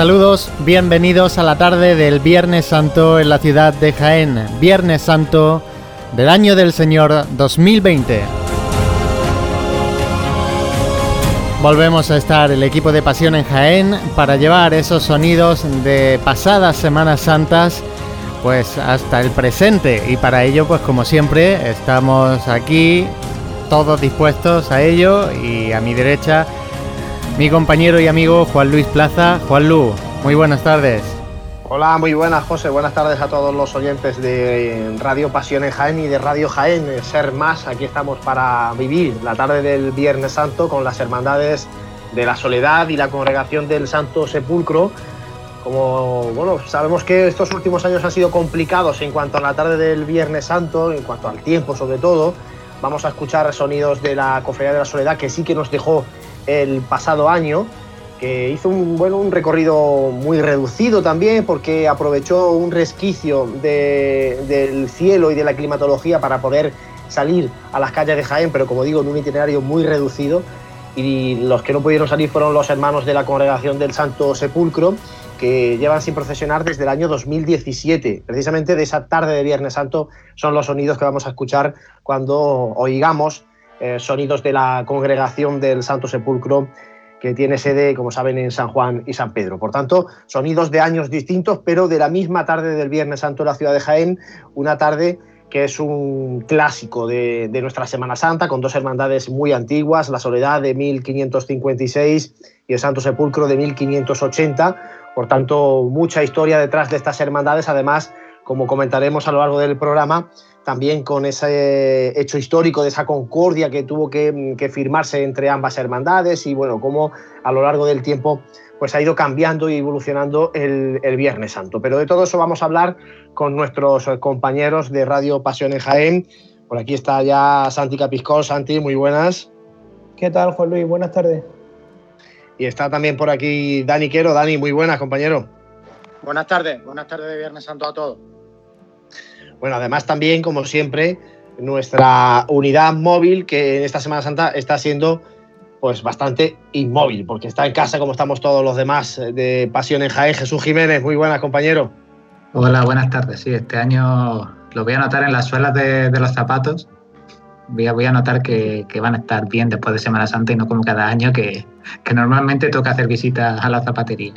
Saludos, bienvenidos a la tarde del Viernes Santo en la ciudad de Jaén. Viernes Santo del año del Señor 2020. Volvemos a estar el equipo de Pasión en Jaén para llevar esos sonidos de pasadas Semanas Santas pues hasta el presente y para ello pues como siempre estamos aquí todos dispuestos a ello y a mi derecha mi compañero y amigo Juan Luis Plaza. Juan Lu, muy buenas tardes. Hola, muy buenas José, buenas tardes a todos los oyentes de Radio Pasión en Jaén y de Radio Jaén, Ser Más, aquí estamos para vivir la tarde del Viernes Santo con las hermandades de la Soledad y la Congregación del Santo Sepulcro. Como bueno, sabemos que estos últimos años han sido complicados en cuanto a la tarde del Viernes Santo, en cuanto al tiempo sobre todo, vamos a escuchar sonidos de la Cofradía de la Soledad que sí que nos dejó el pasado año, que hizo un, bueno, un recorrido muy reducido también porque aprovechó un resquicio del cielo y de la climatología para poder salir a las calles de Jaén, pero como digo, en un itinerario muy reducido. Y los que no pudieron salir fueron los hermanos de la congregación del Santo Sepulcro, que llevan sin procesionar desde el año 2017. Precisamente de esa tarde de Viernes Santo son los sonidos que vamos a escuchar cuando oigamos eh, sonidos de la congregación del Santo Sepulcro que tiene sede, como saben, en San Juan y San Pedro. Por tanto, sonidos de años distintos, pero de la misma tarde del Viernes Santo en la ciudad de Jaén, una tarde que es un clásico de, de, nuestra Semana Santa, con dos hermandades muy antiguas, la Soledad de 1556 y el Santo Sepulcro de 1580. Por tanto, mucha historia detrás de estas hermandades, además, como comentaremos a lo largo del programa, también con ese hecho histórico de esa concordia que tuvo que, firmarse entre ambas hermandades y bueno, cómo a lo largo del tiempo pues ha ido cambiando y evolucionando el, Viernes Santo. Pero de todo eso vamos a hablar con nuestros compañeros de Radio Pasión en Jaén. Por aquí está ya Santi Capiscol. Santi, muy buenas. ¿Qué tal, Juan Luis? Buenas tardes. Y está también por aquí Dani Quero. Dani, muy buenas, compañero. Buenas tardes, buenas tardes de Viernes Santo a todos. Bueno, además también, como siempre, nuestra unidad móvil, que en esta Semana Santa está siendo pues bastante inmóvil, porque está en casa como estamos todos los demás de Pasión en Jaén. Jesús Jiménez, muy buenas, compañero. Hola, buenas tardes. Sí, este año lo voy a notar en las suelas de, los zapatos. Voy a, voy a notar que, van a estar bien después de Semana Santa y no como cada año que normalmente toca hacer visitas a la zapatería.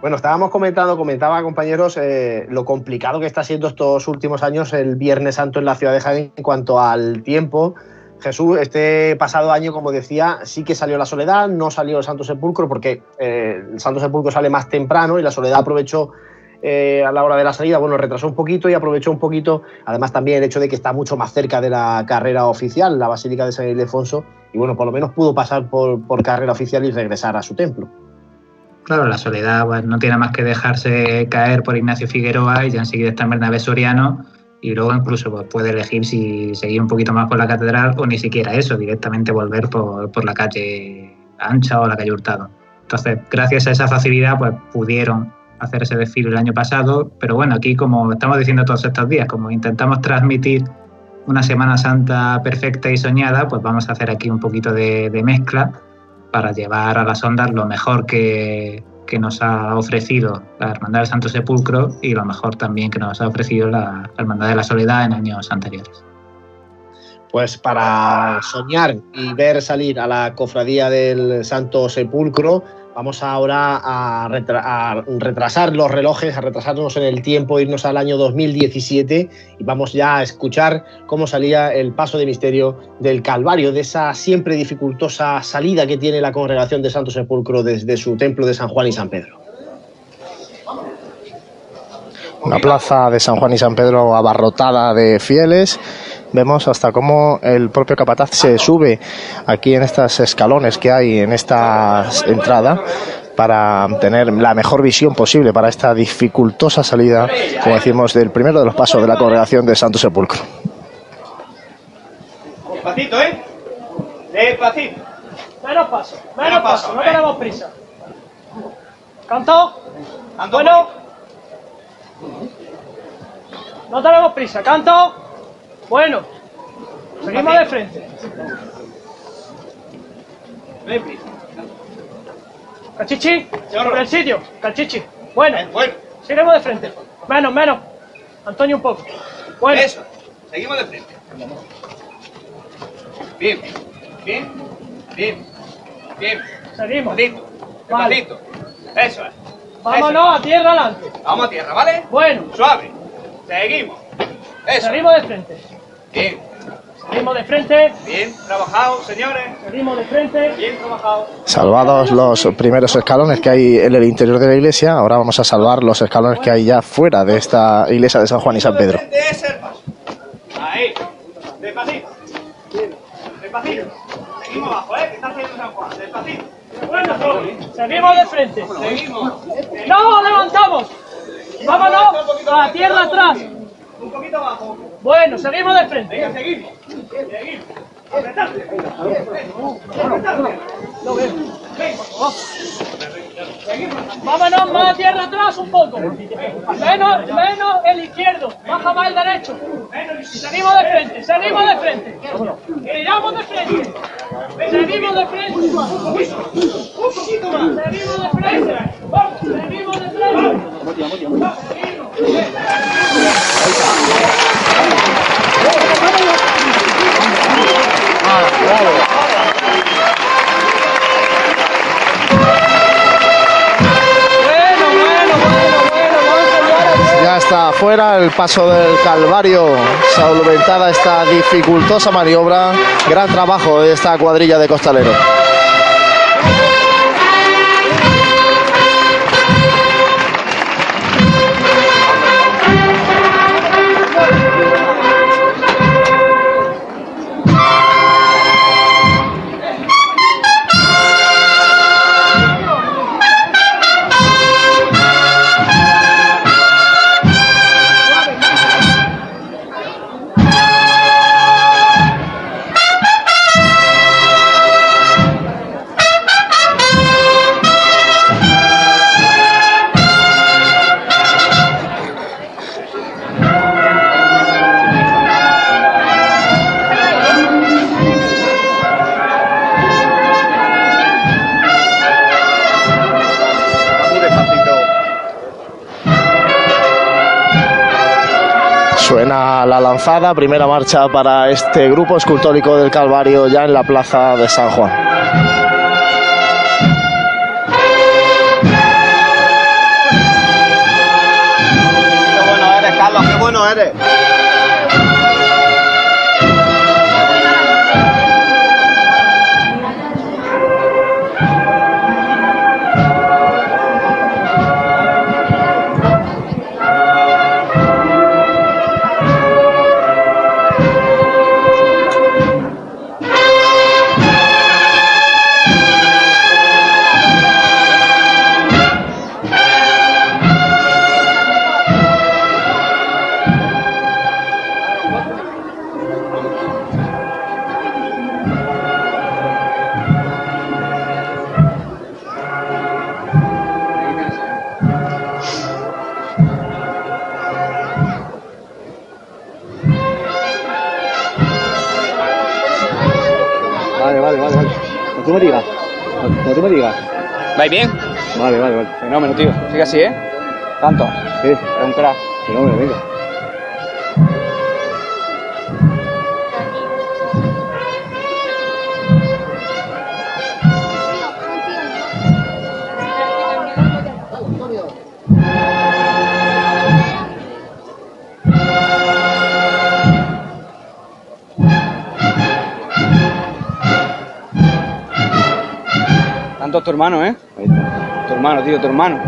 Bueno, estábamos comentando, comentaba compañeros, eh, lo complicado que está siendo estos últimos años el Viernes Santo en la ciudad de Jaén en cuanto al tiempo. Jesús, este pasado año, como decía, sí que salió la Soledad, no salió el Santo Sepulcro porque eh, el Santo Sepulcro sale más temprano y la Soledad aprovechó eh, a la hora de la salida, bueno, retrasó un poquito y aprovechó un poquito, además también el hecho de que está mucho más cerca de la carrera oficial, la Basílica de San Ildefonso, y bueno, por lo menos pudo pasar por carrera oficial y regresar a su templo. Claro, la soledad pues, no tiene más que dejarse caer por Ignacio Figueroa y ya enseguida está en Bernabé Soriano y luego incluso pues, puede elegir si seguir un poquito más por la catedral o ni siquiera eso, directamente volver por, la calle ancha o la calle Hurtado. Entonces, gracias a esa facilidad, pues pudieron hacer ese desfile el año pasado, pero bueno, aquí como estamos diciendo todos estos días, como intentamos transmitir una Semana Santa perfecta y soñada, pues vamos a hacer aquí un poquito de mezcla para llevar a las ondas lo mejor que, nos ha ofrecido la Hermandad del Santo Sepulcro y lo mejor también que nos ha ofrecido la Hermandad de la Soledad en años anteriores. Pues para soñar y ver salir a la cofradía del Santo Sepulcro, Vamos ahora a, retrasar los relojes, a retrasarnos en el tiempo, irnos al año 2017 y vamos ya a escuchar cómo salía el paso de misterio del Calvario, de esa siempre dificultosa salida que tiene la congregación de Santo Sepulcro desde su templo de San Juan y San Pedro. Una plaza de San Juan y San Pedro abarrotada de fieles vemos hasta cómo el propio capataz se sube aquí en estos escalones que hay en esta entrada para tener la mejor visión posible para esta dificultosa salida, como decimos, del primero de los pasos de la congregación de Santo Sepulcro. Despacito, ¿eh? Despacito. Menos paso, menos paso, no tenemos prisa. ¿Canto? Bueno. No tenemos prisa, canto. Bueno, seguimos de frente. Cachichi, sobre el sitio. Cachichi. Bueno, Bueno, seguiremos de frente. Menos, menos. Antonio un poco. Bueno, eso. Seguimos de frente. Bien, bien, bien, bien. seguimos. Despacito, Vale. Eso es. Vámonos a tierra adelante. Vamos a tierra, ¿vale? Bueno, Suave. Seguimos. Eso. seguimos de frente. Bien, Seguimos de frente. bien trabajado, señores. Seguimos de frente. Bien trabajado. Salvados los primeros escalones que hay en el interior de la iglesia, ahora vamos a salvar los escalones que hay ya fuera de esta iglesia de San Juan y San Pedro. De frente es el paso. Ahí. Despacito. Despacito. Seguimos abajo, ¿eh? Que está haciendo San Juan. Despacito. Bueno, seguimos de frente. Seguimos. ¡No levantamos! ¡Vámonos a tierra atrás! Un poquito abajo. Bueno, seguimos de frente. Venga, seguimos. Seguimos. Apretarte. Vámonos más tierra atrás un poco. Menos, menos el izquierdo. Baja más el derecho. Seguimos de frente, seguimos de frente. Giramos de frente. Seguimos de frente. Un poquito más. Seguimos de frente. Vamos, seguimos de frente. Vamos llevar Ya está fuera el paso del Calvario, solventada esta dificultosa maniobra, gran trabajo de esta cuadrilla de costaleros. La lanzada, primera marcha para este grupo escultórico del Calvario ya en la plaza de San Juan. Eres, digas. ¿Vais bien? Vale, vale, vale. Fenómeno, tío. Sigue así, ¿eh? Tanto. Sí, Es un crack. fenómeno, venga. Hermano, ¿eh? Tu hermano, tío, tu hermano.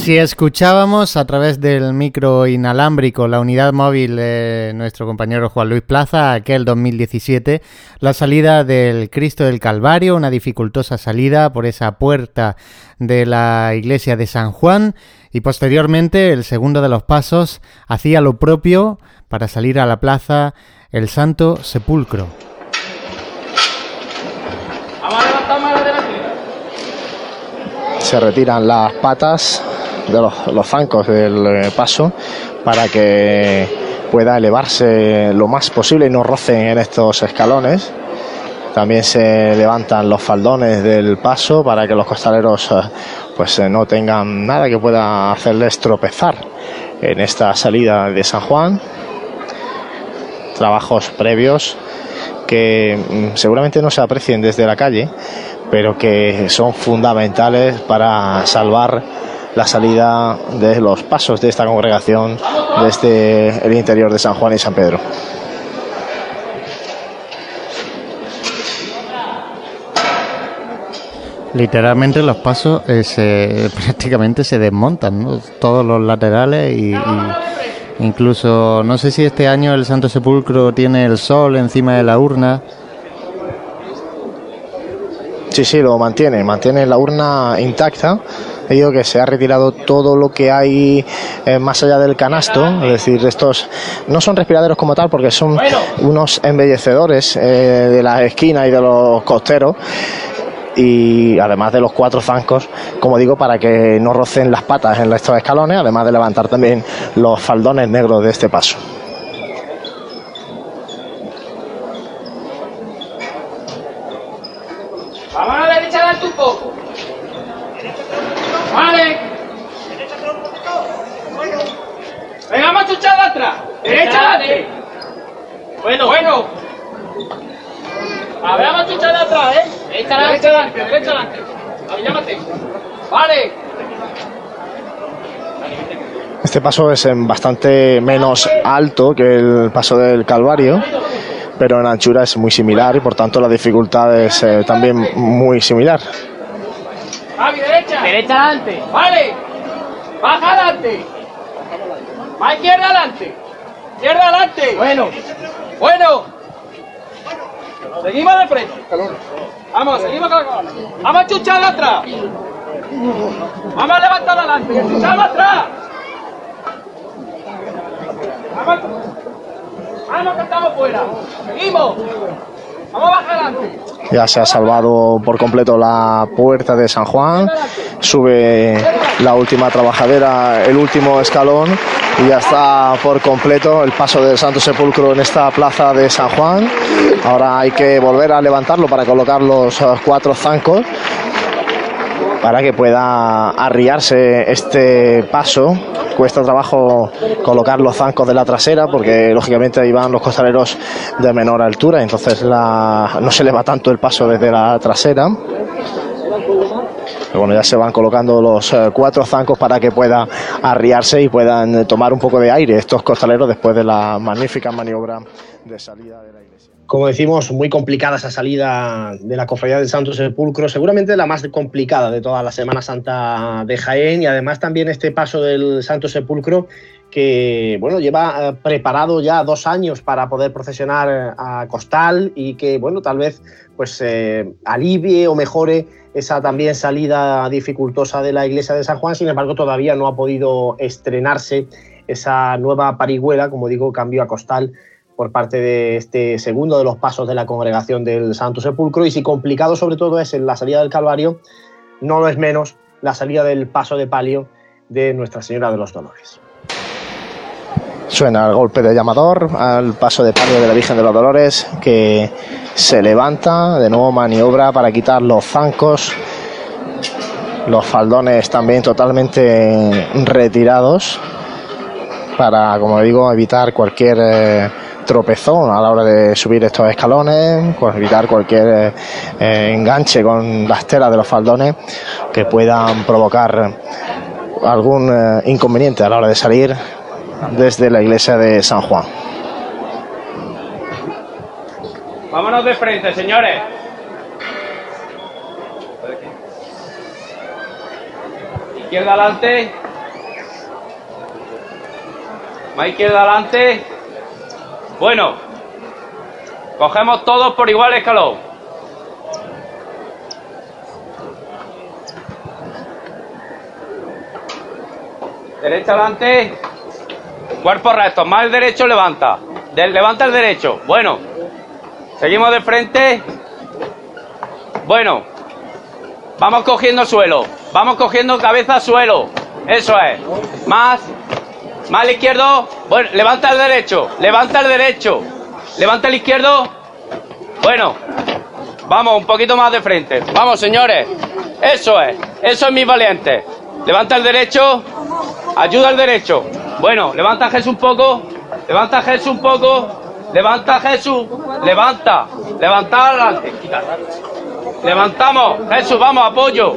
Así escuchábamos a través del micro inalámbrico, la unidad móvil de nuestro compañero Juan Luis Plaza, aquel 2017, la salida del Cristo del Calvario, una dificultosa salida por esa puerta de la iglesia de San Juan y posteriormente el segundo de los pasos hacía lo propio para salir a la plaza el Santo Sepulcro. Se retiran las patas de los, los zancos del eh, paso para que pueda elevarse lo más posible y no rocen en estos escalones. También se levantan los faldones del paso para que los costaleros eh, pues eh, no tengan nada que pueda hacerles tropezar en esta salida de San Juan. Trabajos previos que mm, seguramente no se aprecien desde la calle, pero que son fundamentales para salvar la salida de los pasos de esta congregación desde el interior de San Juan y San Pedro. Literalmente los pasos eh, se, prácticamente se desmontan, ¿no? todos los laterales y, y incluso no sé si este año el Santo Sepulcro tiene el sol encima de la urna. Sí, sí, lo mantiene, mantiene la urna intacta. He que se ha retirado todo lo que hay eh, más allá del canasto, es decir, estos no son respiraderos como tal porque son unos embellecedores eh, de las esquinas y de los costeros y además de los cuatro zancos, como digo, para que no rocen las patas en estos escalones, además de levantar también los faldones negros de este paso. Vamos a la derecha adelante un poco. Vale. Venga, vamos a chuchar de atrás. Derecha adelante. Bueno, bueno. A ver, vamos a chuchar de atrás, ¿eh? Derecha adelante, derecha adelante. Derecha adelante. A ver, llámate. Vale. Este paso es en bastante menos alto que el paso del Calvario, pero en anchura es muy similar y por tanto la dificultad es eh, también muy similar. Javi, derecha. Derecha adelante. Vale. Baja adelante. Va izquierda adelante. Izquierda adelante. Bueno. Bueno. Seguimos de frente. Vamos, seguimos con la. Vamos a chuchar de atrás. Vamos a levantar adelante. Chuchamos atrás. Vamos. Vamos que estamos fuera. Seguimos. Ya se ha salvado por completo la puerta de San Juan, sube la última trabajadera, el último escalón y ya está por completo el paso del Santo Sepulcro en esta plaza de San Juan. Ahora hay que volver a levantarlo para colocar los eh, cuatro zancos para que pueda arriarse este paso. Cuesta trabajo colocar los zancos de la trasera porque lógicamente ahí van los costaleros de menor altura, entonces la- no se le va tanto el paso desde la trasera. Pero bueno, ya se van colocando los eh, cuatro zancos para que pueda arriarse y puedan eh, tomar un poco de aire estos costaleros después de la magnífica maniobra de salida de la iglesia. Como decimos, muy complicada esa salida de la Cofradía del Santo Sepulcro, seguramente la más complicada de toda la Semana Santa de Jaén y además también este paso del Santo Sepulcro que bueno lleva eh, preparado ya dos años para poder procesionar eh, a Costal y que bueno tal vez pues eh, alivie o mejore esa también salida dificultosa de la iglesia de San Juan, sin embargo todavía no ha podido estrenarse esa nueva parihuela, como digo, cambio a Costal por parte de este segundo de los pasos de la congregación del Santo Sepulcro y si complicado sobre todo es la salida del Calvario, no lo es menos la salida del paso de palio de Nuestra Señora de los Dolores. Suena el golpe de llamador al paso de palio de la Virgen de los Dolores que se levanta, de nuevo maniobra para quitar los zancos, los faldones también totalmente retirados para, como digo, evitar cualquier eh, tropezón a la hora de subir estos escalones, pues evitar cualquier eh, enganche con las telas de los faldones que puedan provocar algún eh, inconveniente a la hora de salir desde la iglesia de San Juan. Vámonos de frente, señores. izquierda adelante. Más izquierda adelante. Bueno. Cogemos todos por igual escalón. Derecha adelante. Cuerpo recto. Más el derecho levanta. Del, levanta el derecho. Bueno. Seguimos de frente. Bueno. Vamos cogiendo suelo. Vamos cogiendo cabeza suelo. Eso es. Más. Más el izquierdo. Bueno, levanta el derecho. Levanta el derecho. Levanta el izquierdo. Bueno. Vamos, un poquito más de frente. Vamos, señores. Eso es. Eso es mi valiente. Levanta el derecho. Ayuda al derecho. Bueno, levanta Jesús un poco. Levanta Jesús un poco. Levanta Jesús. Levanta. Levanta adelante. Levantamos. Jesús, vamos, apoyo.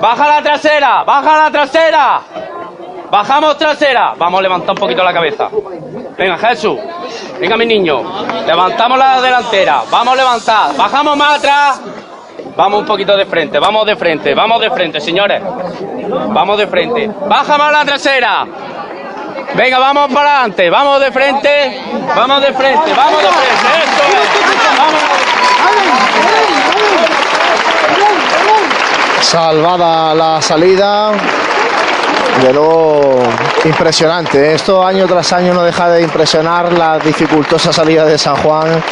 Baja la trasera. Baja la trasera. Bajamos trasera. Vamos a levantar un poquito la cabeza. Venga, Jesús. Venga, mi niño. Levantamos la delantera. Vamos a levantar. Bajamos más atrás. Vamos un poquito de frente. Vamos de frente. Vamos de frente, señores. Vamos de frente. Baja más la trasera. Venga, vamos para adelante. Vamos de frente. Vamos de frente. Vamos de frente. Eso es. Vamos. Salvada la salida. De lo impresionante. ¿eh? Esto año tras año no deja de impresionar la dificultosa salida de San Juan.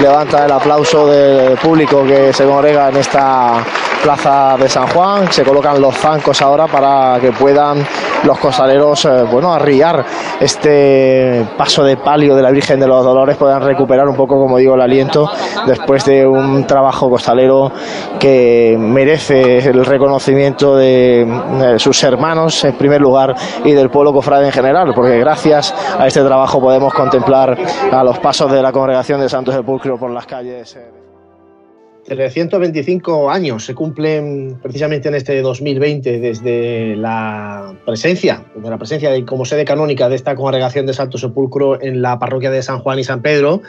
Levanta el aplauso del público que se congrega en esta plaza de San Juan. Se colocan los zancos ahora para que puedan los costaleros, eh, bueno, arriar este paso de palio de la Virgen de los Dolores, puedan recuperar un poco, como digo, el aliento después de un trabajo costalero que merece el reconocimiento de, eh, sus hermanos en primer lugar y del pueblo cofrade en general, porque gracias a este trabajo podemos contemplar a los pasos de la congregación de Santos Sepulcro por las calles. eh, 325 años se cumplen precisamente en este 2020 desde la presencia, de la presencia de, como sede canónica de esta congregación de Santo Sepulcro en la parroquia de San Juan y San Pedro.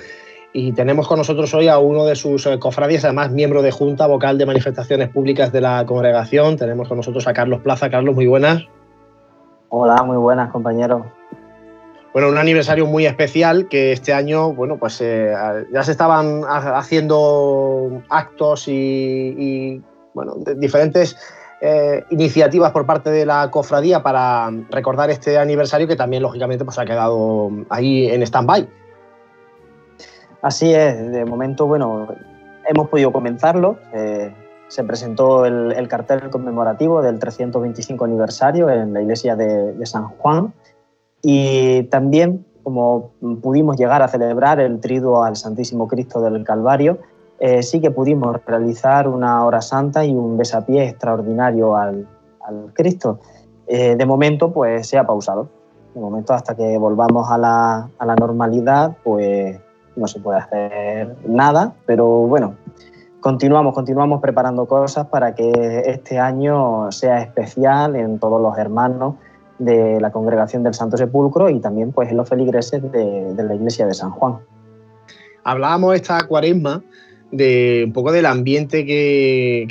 Y tenemos con nosotros hoy a uno de sus eh, cofrades, además miembro de Junta, vocal de manifestaciones públicas de la congregación. Tenemos con nosotros a Carlos Plaza. Carlos, muy buenas. Hola, muy buenas compañeros. Bueno, un aniversario muy especial que este año, bueno, pues eh, ya se estaban ha- haciendo actos y, y, bueno, diferentes eh, iniciativas por parte de la cofradía para recordar este aniversario que también, lógicamente, pues ha quedado ahí en stand-by. Así es, de momento, bueno, hemos podido comenzarlo. eh, se presentó el, el cartel conmemorativo del 325 aniversario en la iglesia de, San Juan y también, como pudimos llegar a celebrar el triduo al Santísimo Cristo del Calvario, eh, sí que pudimos realizar una hora santa y un besapié extraordinario al, al Cristo. Eh, de momento, pues se ha pausado. De momento, hasta que volvamos a la, a la normalidad, pues no se puede hacer nada, pero bueno, continuamos, continuamos preparando cosas para que este año sea especial en todos los hermanos de la congregación del Santo Sepulcro y también pues en los feligreses de, la iglesia de San Juan. Hablábamos esta cuaresma de un poco del ambiente que,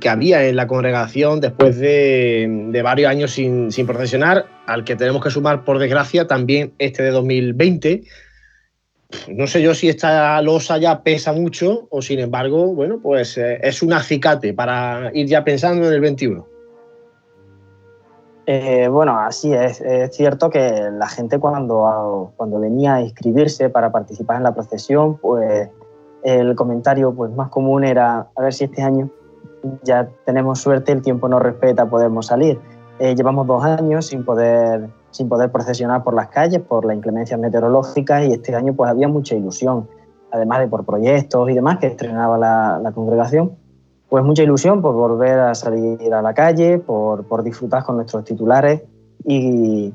que había en la congregación después de, de varios años sin, sin procesionar, al que tenemos que sumar, por desgracia, también este de 2020. No sé yo si esta losa ya pesa mucho o sin embargo, bueno, pues eh, es un acicate para ir ya pensando en el 21. Eh, bueno, así es. Es cierto que la gente cuando, cuando venía a inscribirse para participar en la procesión, pues el comentario pues, más común era a ver si este año ya tenemos suerte, el tiempo nos respeta, podemos salir. Eh, llevamos dos años sin poder, sin poder procesionar por las calles por la inclemencia meteorológica y este año pues había mucha ilusión, además de por proyectos y demás que estrenaba la, la congregación pues mucha ilusión por volver a salir a la calle, por, por disfrutar con nuestros titulares y,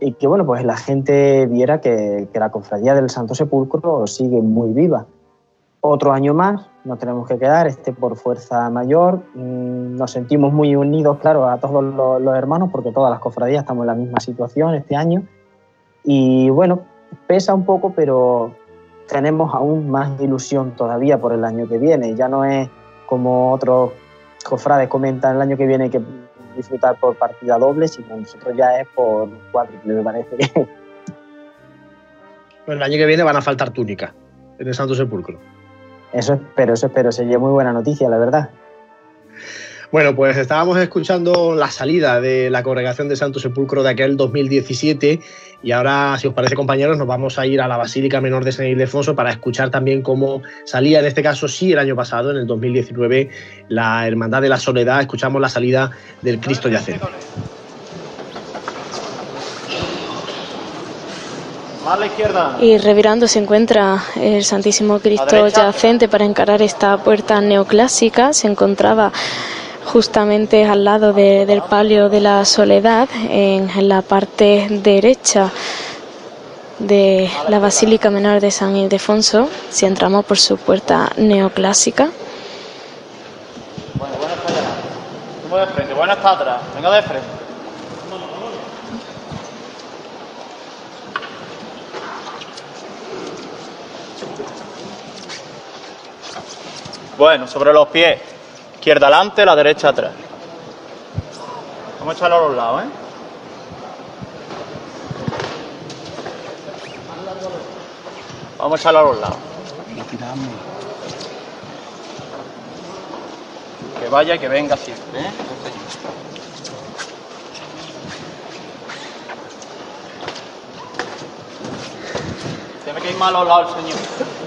y, que bueno, pues la gente viera que, que, la cofradía del Santo Sepulcro sigue muy viva. Otro año más, nos tenemos que quedar, este por fuerza mayor. Nos sentimos muy unidos, claro, a todos los, hermanos, porque todas las cofradías estamos en la misma situación este año. Y bueno, pesa un poco, pero tenemos aún más ilusión todavía por el año que viene. Ya no es como otros cofrades comentan el año que viene que disfrutar por partida doble, sino nosotros ya es por cuádruple, me parece. Bueno, el año que viene van a faltar túnicas en el Santo Sepulcro. Eso espero, eso espero. Sería muy buena noticia, la verdad. Bueno, pues estábamos escuchando la salida de la congregación de Santo Sepulcro de aquel 2017 y ahora, si os parece compañeros, nos vamos a ir a la Basílica Menor de San Ildefonso para escuchar también cómo salía, en este caso sí, el año pasado, en el 2019, la Hermandad de la Soledad. Escuchamos la salida del Cristo Yacente. Más a la izquierda. Y revirando se encuentra el Santísimo Cristo yacente para encarar esta puerta neoclásica. Se encontraba justamente al lado de- del palio de la soledad, en, en la parte derecha de la Basílica Menor de San Ildefonso, si entramos por su puerta neoclásica. Bueno, bueno está allá. Vamos de frente, bueno está atrás. Venga de frente. Bueno, sobre los pies. Izquierda adelante, la derecha atrás. Vamos a echarlo a los lados, ¿eh? Vamos a echarlo a los lados. Que vaya y que venga siempre, ¿eh? Tiene que ir más a los lados el señor.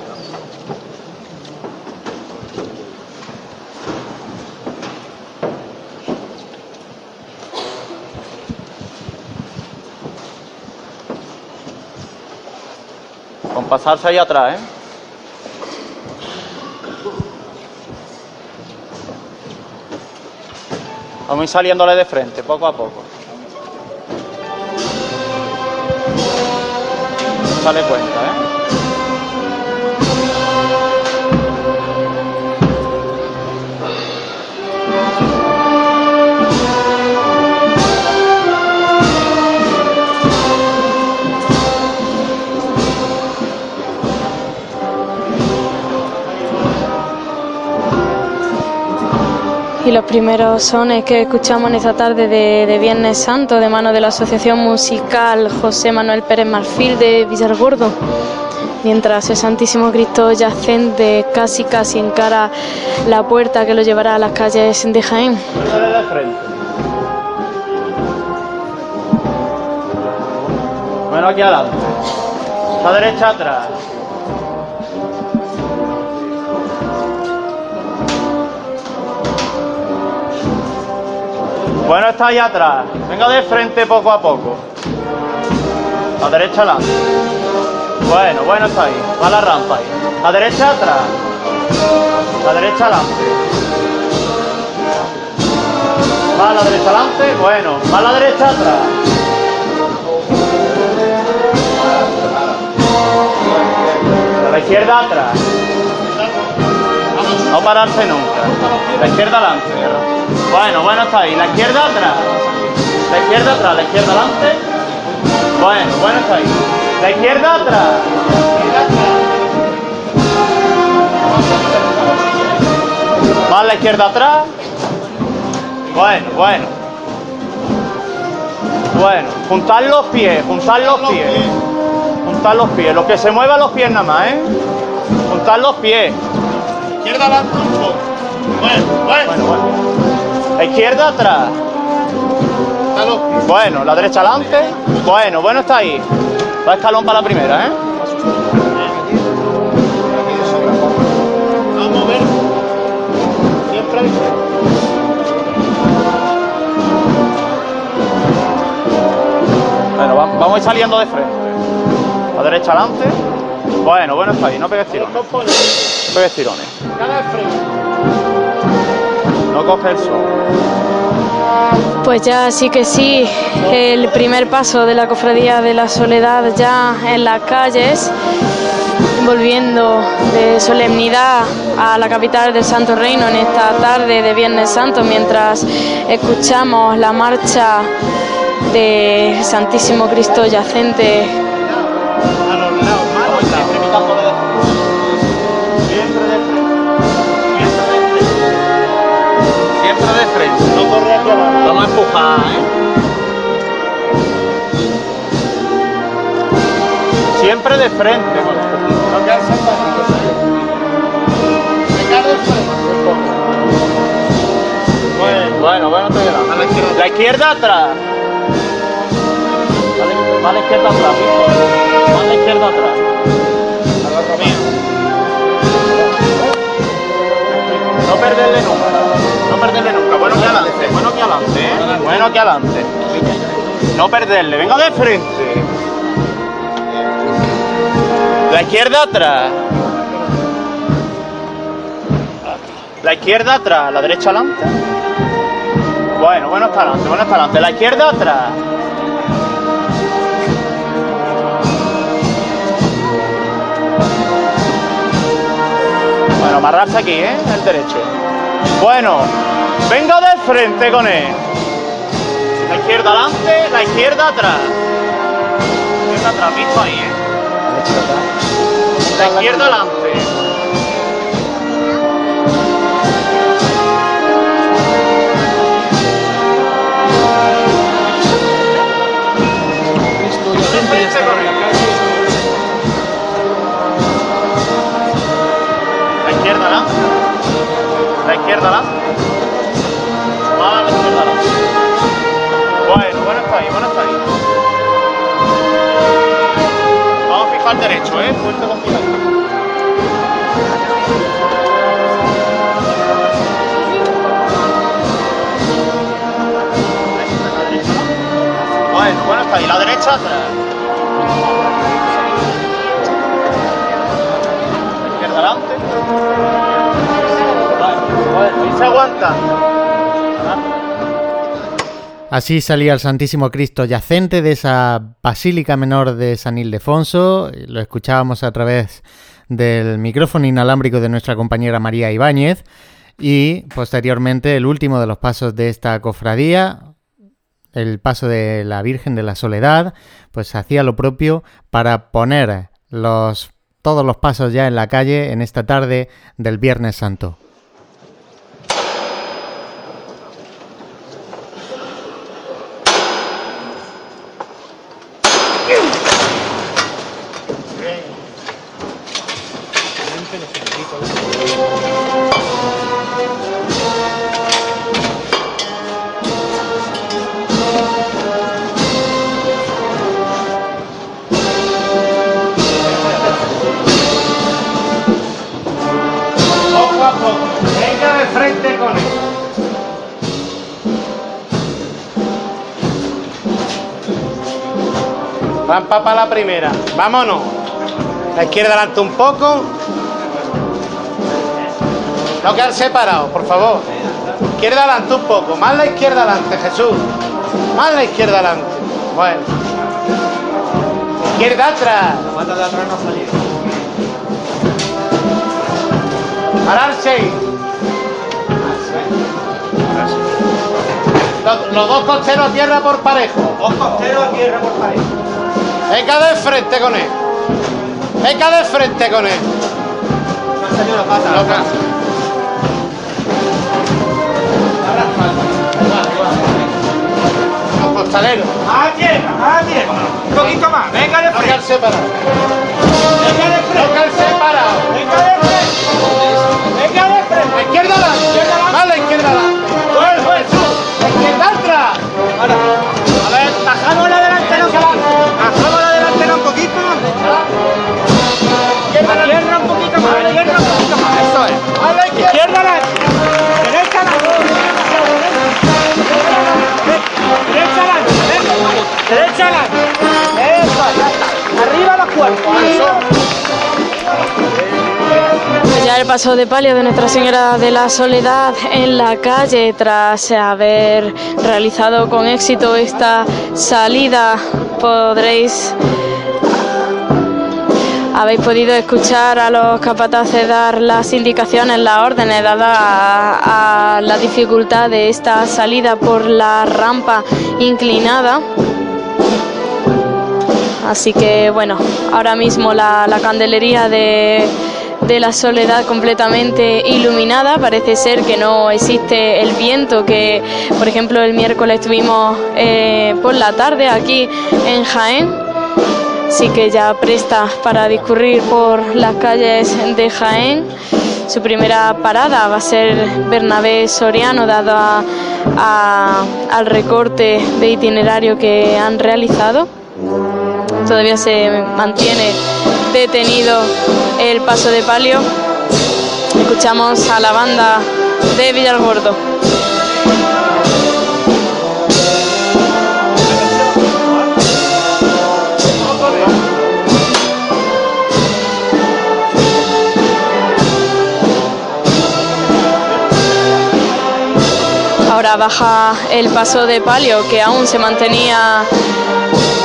Pasarse ahí atrás, ¿eh? Vamos a ir saliéndole de frente, poco a poco. Sale cuenta, ¿eh? Y los primeros sones que escuchamos en esta tarde de, Viernes Santo de mano de la Asociación Musical José Manuel Pérez Marfil de Villargordo. Mientras el Santísimo Cristo yacente casi casi encara la puerta que lo llevará a las calles de Jaén. Bueno, aquí adelante. La derecha atrás. Bueno, está ahí atrás. Venga de frente poco a poco. La derecha adelante. Bueno, bueno, está ahí. Va la rampa ahí. La derecha atrás. La derecha adelante. Va a la derecha adelante, bueno, va a la derecha atrás. A la izquierda atrás. Pararse nunca. La izquierda adelante. Bueno, bueno, está ahí. La izquierda atrás. La izquierda atrás, la izquierda adelante. Bueno, bueno, está ahí. La izquierda atrás. Más la izquierda atrás. Bueno, bueno. Bueno, juntar los pies, juntar los pies. Juntar los pies. Los que se muevan los pies nada más, ¿eh? Juntar los pies. Izquierda adelante un poco. Bueno, bueno. Bueno, La izquierda atrás. Bueno, la derecha adelante. Bueno, bueno está ahí. Va escalón para la primera, ¿eh? Vamos a ver. Siempre Bueno, va- vamos a ir saliendo de frente. La derecha adelante. Bueno, bueno está ahí. No pegues tirones. No pegues tirones. No coge sol. Pues ya sí que sí, el primer paso de la Cofradía de la Soledad ya en las calles, volviendo de solemnidad a la capital del Santo Reino en esta tarde de Viernes Santo, mientras escuchamos la marcha de Santísimo Cristo yacente ¿eh? Siempre de frente. No quedarse Bueno, bueno, bueno, estoy A la izquierda. La izquierda atrás. Va a la izquierda atrás, Víctor. Va a la izquierda atrás. No perderle nunca. No perderle nunca. Bueno que adelante. Bueno que adelante, ¿eh? Bueno que adelante. No perderle. Venga de frente. La izquierda atrás. La izquierda atrás, la derecha adelante. Bueno, bueno está adelante, bueno está adelante. La izquierda atrás. Bueno, amarrarse aquí, ¿eh? El derecho. Bueno, venga de frente con él. La izquierda adelante, la izquierda atrás. La izquierda atrás, visto ahí, ¿eh? La izquierda adelante. La La izquierda adelante. Ah, la izquierda adelante. Bueno, bueno está ahí, bueno está ahí. Vamos a fijar derecho, ¿eh? Fuerte con fijar. Bueno, bueno está ahí. La derecha. La izquierda adelante. Se aguanta. Así salía el Santísimo Cristo yacente de esa Basílica Menor de San Ildefonso. Lo escuchábamos a través del micrófono inalámbrico de nuestra compañera María Ibáñez. Y posteriormente el último de los pasos de esta cofradía, el paso de la Virgen de la Soledad, pues hacía lo propio para poner todos los pasos ya en la calle en esta tarde del Viernes Santo. Vámonos. La izquierda adelante un poco. No quedar separados, por favor. Izquierda adelante un poco. Más la izquierda adelante, Jesús. Más la izquierda adelante. Bueno. Izquierda atrás. Pararse. Los, los dos costeros a tierra por parejo. Dos costeros a tierra por parejo. Venga de frente con él. Venga de frente con él. Los costaleros. Tierra, a tierra. Un poquito más. Venga de frente. Quedar separado. Venga de frente. Quedar separado. Venga de frente. Venga de frente. La izquierda adelante. Más la izquierda adelante. Jesús. La izquierda atrás. Ahora. El paso de palio de Nuestra Señora de la Soledad en la calle tras haber realizado con éxito esta salida podréis habéis podido escuchar a los capataces dar las indicaciones, las órdenes dadas a, a la dificultad de esta salida por la rampa inclinada. Así que bueno, ahora mismo la candelería de de la soledad completamente iluminada. Parece ser que no existe el viento que, por ejemplo, el miércoles tuvimos eh, por la tarde aquí en Jaén. Así que ya presta para discurrir por las calles de Jaén. Su primera parada va a ser Bernabé Soriano, dado al recorte de itinerario que han realizado. Todavía se mantiene detenido el paso de palio. Escuchamos a la banda de Villargordo. Ahora baja el paso de palio que aún se mantenía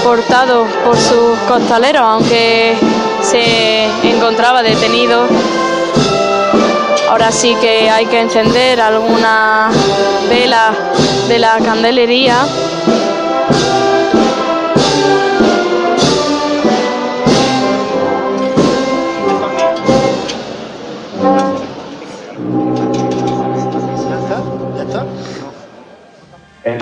portado por sus costaleros, aunque se encontraba detenido. Ahora sí que hay que encender alguna vela de la candelería.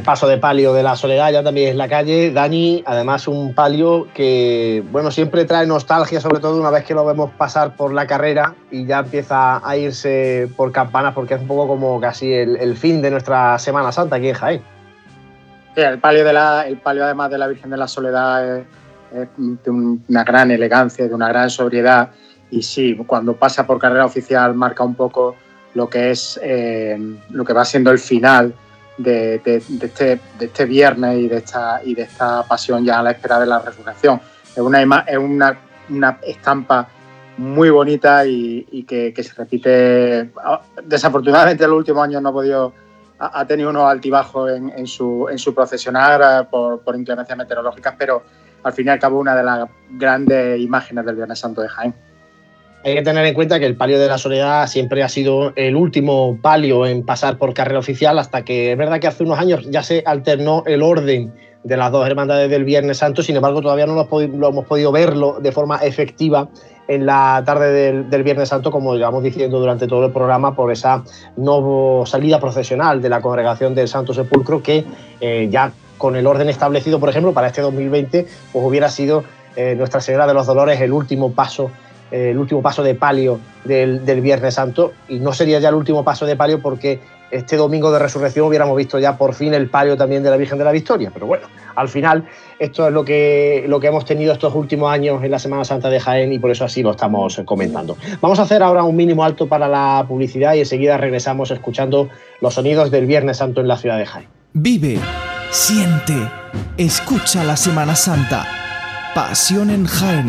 Paso de palio de la Soledad ya también es la calle. Dani, además un palio que, bueno, siempre trae nostalgia, sobre todo una vez que lo vemos pasar por la carrera y ya empieza a irse por campanas, porque es un poco como casi el, fin de nuestra Semana Santa aquí en Jaén. el palio, de la, el palio además de la Virgen de la Soledad es, de una gran elegancia, de una gran sobriedad y sí, cuando pasa por carrera oficial marca un poco lo que es eh, lo que va siendo el final de, este, de este viernes y de, esta, y de esta pasión ya a la espera de la resurrección. Es una, es una, una estampa muy bonita y, que, se repite. Desafortunadamente en los últimos años no ha podido, ha, tenido unos altibajos en, su, en procesionar por, por inclemencias meteorológicas, pero al fin y al cabo una de las grandes imágenes del Viernes Santo de Jaén. Hay que tener en cuenta que el palio de la soledad siempre ha sido el último palio en pasar por carrera oficial, hasta que es verdad que hace unos años ya se alternó el orden de las dos hermandades del Viernes Santo, sin embargo todavía no lo, hemos podido verlo de forma efectiva en la tarde del, Viernes Santo, como llevamos diciendo durante todo el programa, por esa nueva salida procesional de la congregación del Santo Sepulcro, que eh, ya con el orden establecido, por ejemplo, para este 2020, pues hubiera sido eh, Nuestra Señora de los Dolores el último paso el último paso de palio del, Viernes Santo y no sería ya el último paso de palio porque este domingo de resurrección hubiéramos visto ya por fin el palio también de la Virgen de la Victoria. Pero bueno, al final esto es lo que, lo que hemos tenido estos últimos años en la Semana Santa de Jaén y por eso así lo estamos comentando. Vamos a hacer ahora un mínimo alto para la publicidad y enseguida regresamos escuchando los sonidos del Viernes Santo en la ciudad de Jaén. Vive, siente, escucha la Semana Santa. Pasión en Jaén.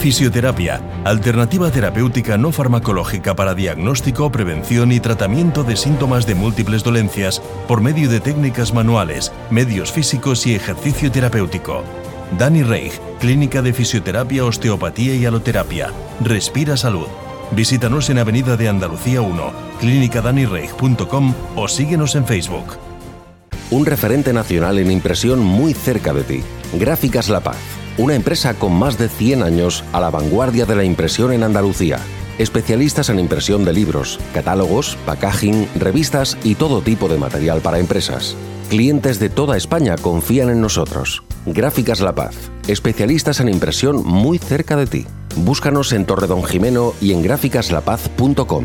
Fisioterapia, alternativa terapéutica no farmacológica para diagnóstico, prevención y tratamiento de síntomas de múltiples dolencias por medio de técnicas manuales, medios físicos y ejercicio terapéutico. Dani Reich, Clínica de Fisioterapia, Osteopatía y Aloterapia. Respira Salud. Visítanos en Avenida de Andalucía 1, clínicadanireich.com o síguenos en Facebook. Un referente nacional en impresión muy cerca de ti. Gráficas La Paz una empresa con más de 100 años a la vanguardia de la impresión en Andalucía. Especialistas en impresión de libros, catálogos, packaging, revistas y todo tipo de material para empresas. Clientes de toda España confían en nosotros. Gráficas La Paz, especialistas en impresión muy cerca de ti. Búscanos en Torredón Jimeno y en gráficaslapaz.com.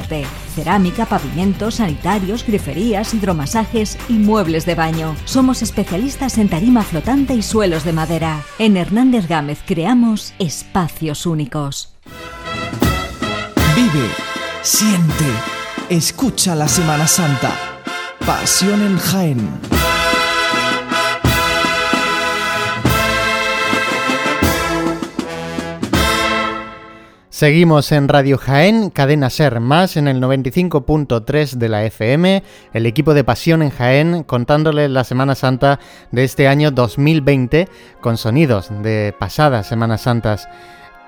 Cerámica, pavimentos, sanitarios, griferías, hidromasajes y muebles de baño. Somos especialistas en tarima flotante y suelos de madera. En Hernández Gámez creamos espacios únicos. Vive, siente, escucha la Semana Santa. Pasión en Jaén. Seguimos en Radio Jaén, cadena Ser más en el 95.3 de la FM, el equipo de Pasión en Jaén contándoles la Semana Santa de este año 2020 con sonidos de pasadas Semanas Santas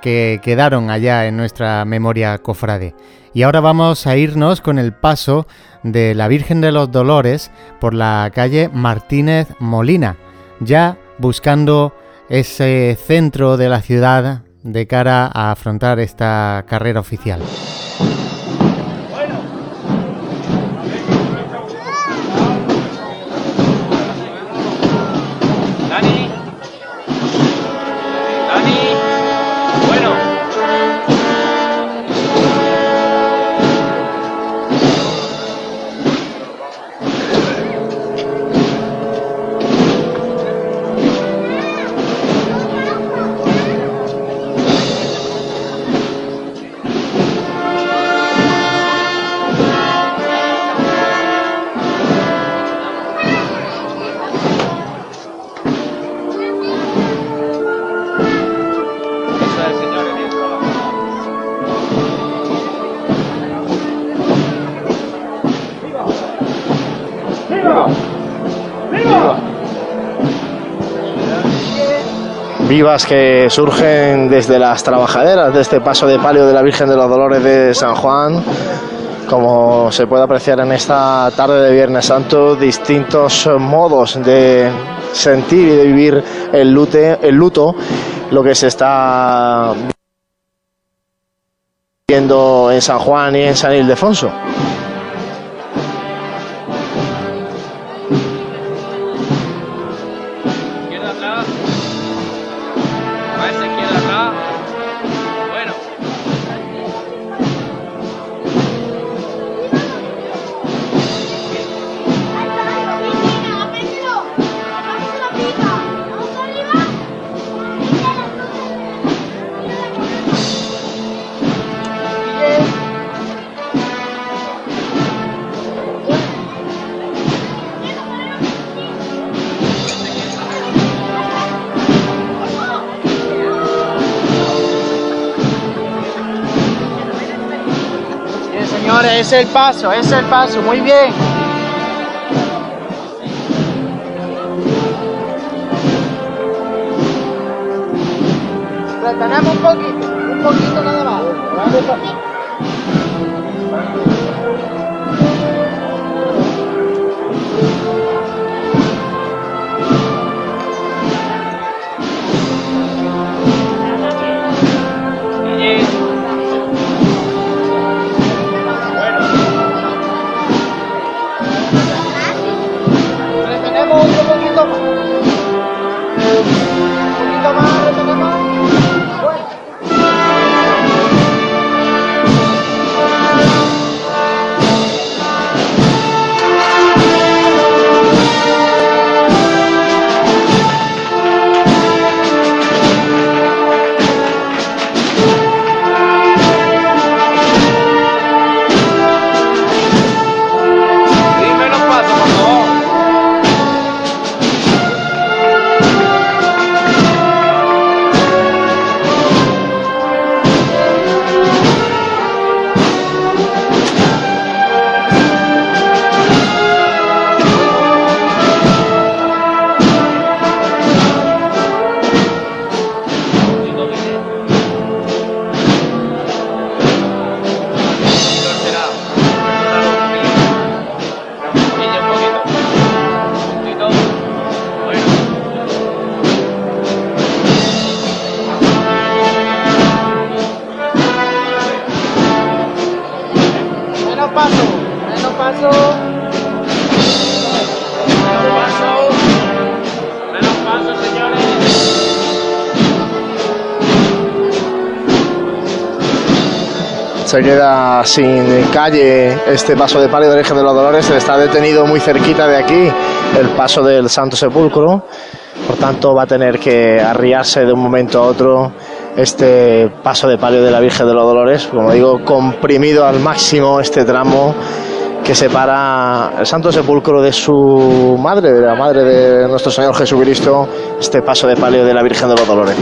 que quedaron allá en nuestra memoria cofrade. Y ahora vamos a irnos con el paso de la Virgen de los Dolores por la calle Martínez Molina, ya buscando ese centro de la ciudad de cara a afrontar esta carrera oficial. Vivas que surgen desde las trabajaderas de este paso de palio de la Virgen de los Dolores de San Juan. Como se puede apreciar en esta tarde de Viernes Santo, distintos modos de sentir y de vivir el, lute, el luto, lo que se está viendo en San Juan y en San Ildefonso. Es el paso, es el paso, muy bien. Retenemos un poquito, un poquito nada más. Se queda sin calle este paso de palio de Virgen de los Dolores. Está detenido muy cerquita de aquí el paso del Santo Sepulcro. Por tanto, va a tener que arriarse de un momento a otro este paso de palio de la Virgen de los Dolores. Como digo, comprimido al máximo este tramo que separa el Santo Sepulcro de su madre, de la madre de nuestro Señor Jesucristo, este paso de palio de la Virgen de los Dolores.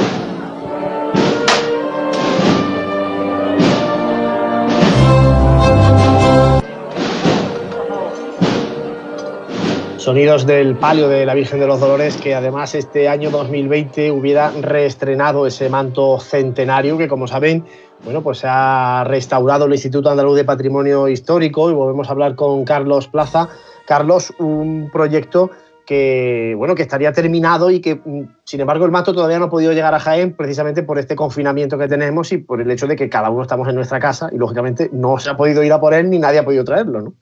Sonidos del palio de la Virgen de los Dolores, que además este año 2020 hubiera reestrenado ese manto centenario que, como saben, bueno, pues se ha restaurado el Instituto Andaluz de Patrimonio Histórico y volvemos a hablar con Carlos Plaza. Carlos, un proyecto que, bueno, que estaría terminado y que, mm, sin embargo, el manto todavía no ha podido llegar a Jaén precisamente por este confinamiento que tenemos y por el hecho de que cada uno estamos en nuestra casa y, lógicamente, no se ha podido ir a por él ni nadie ha podido traerlo, ¿no?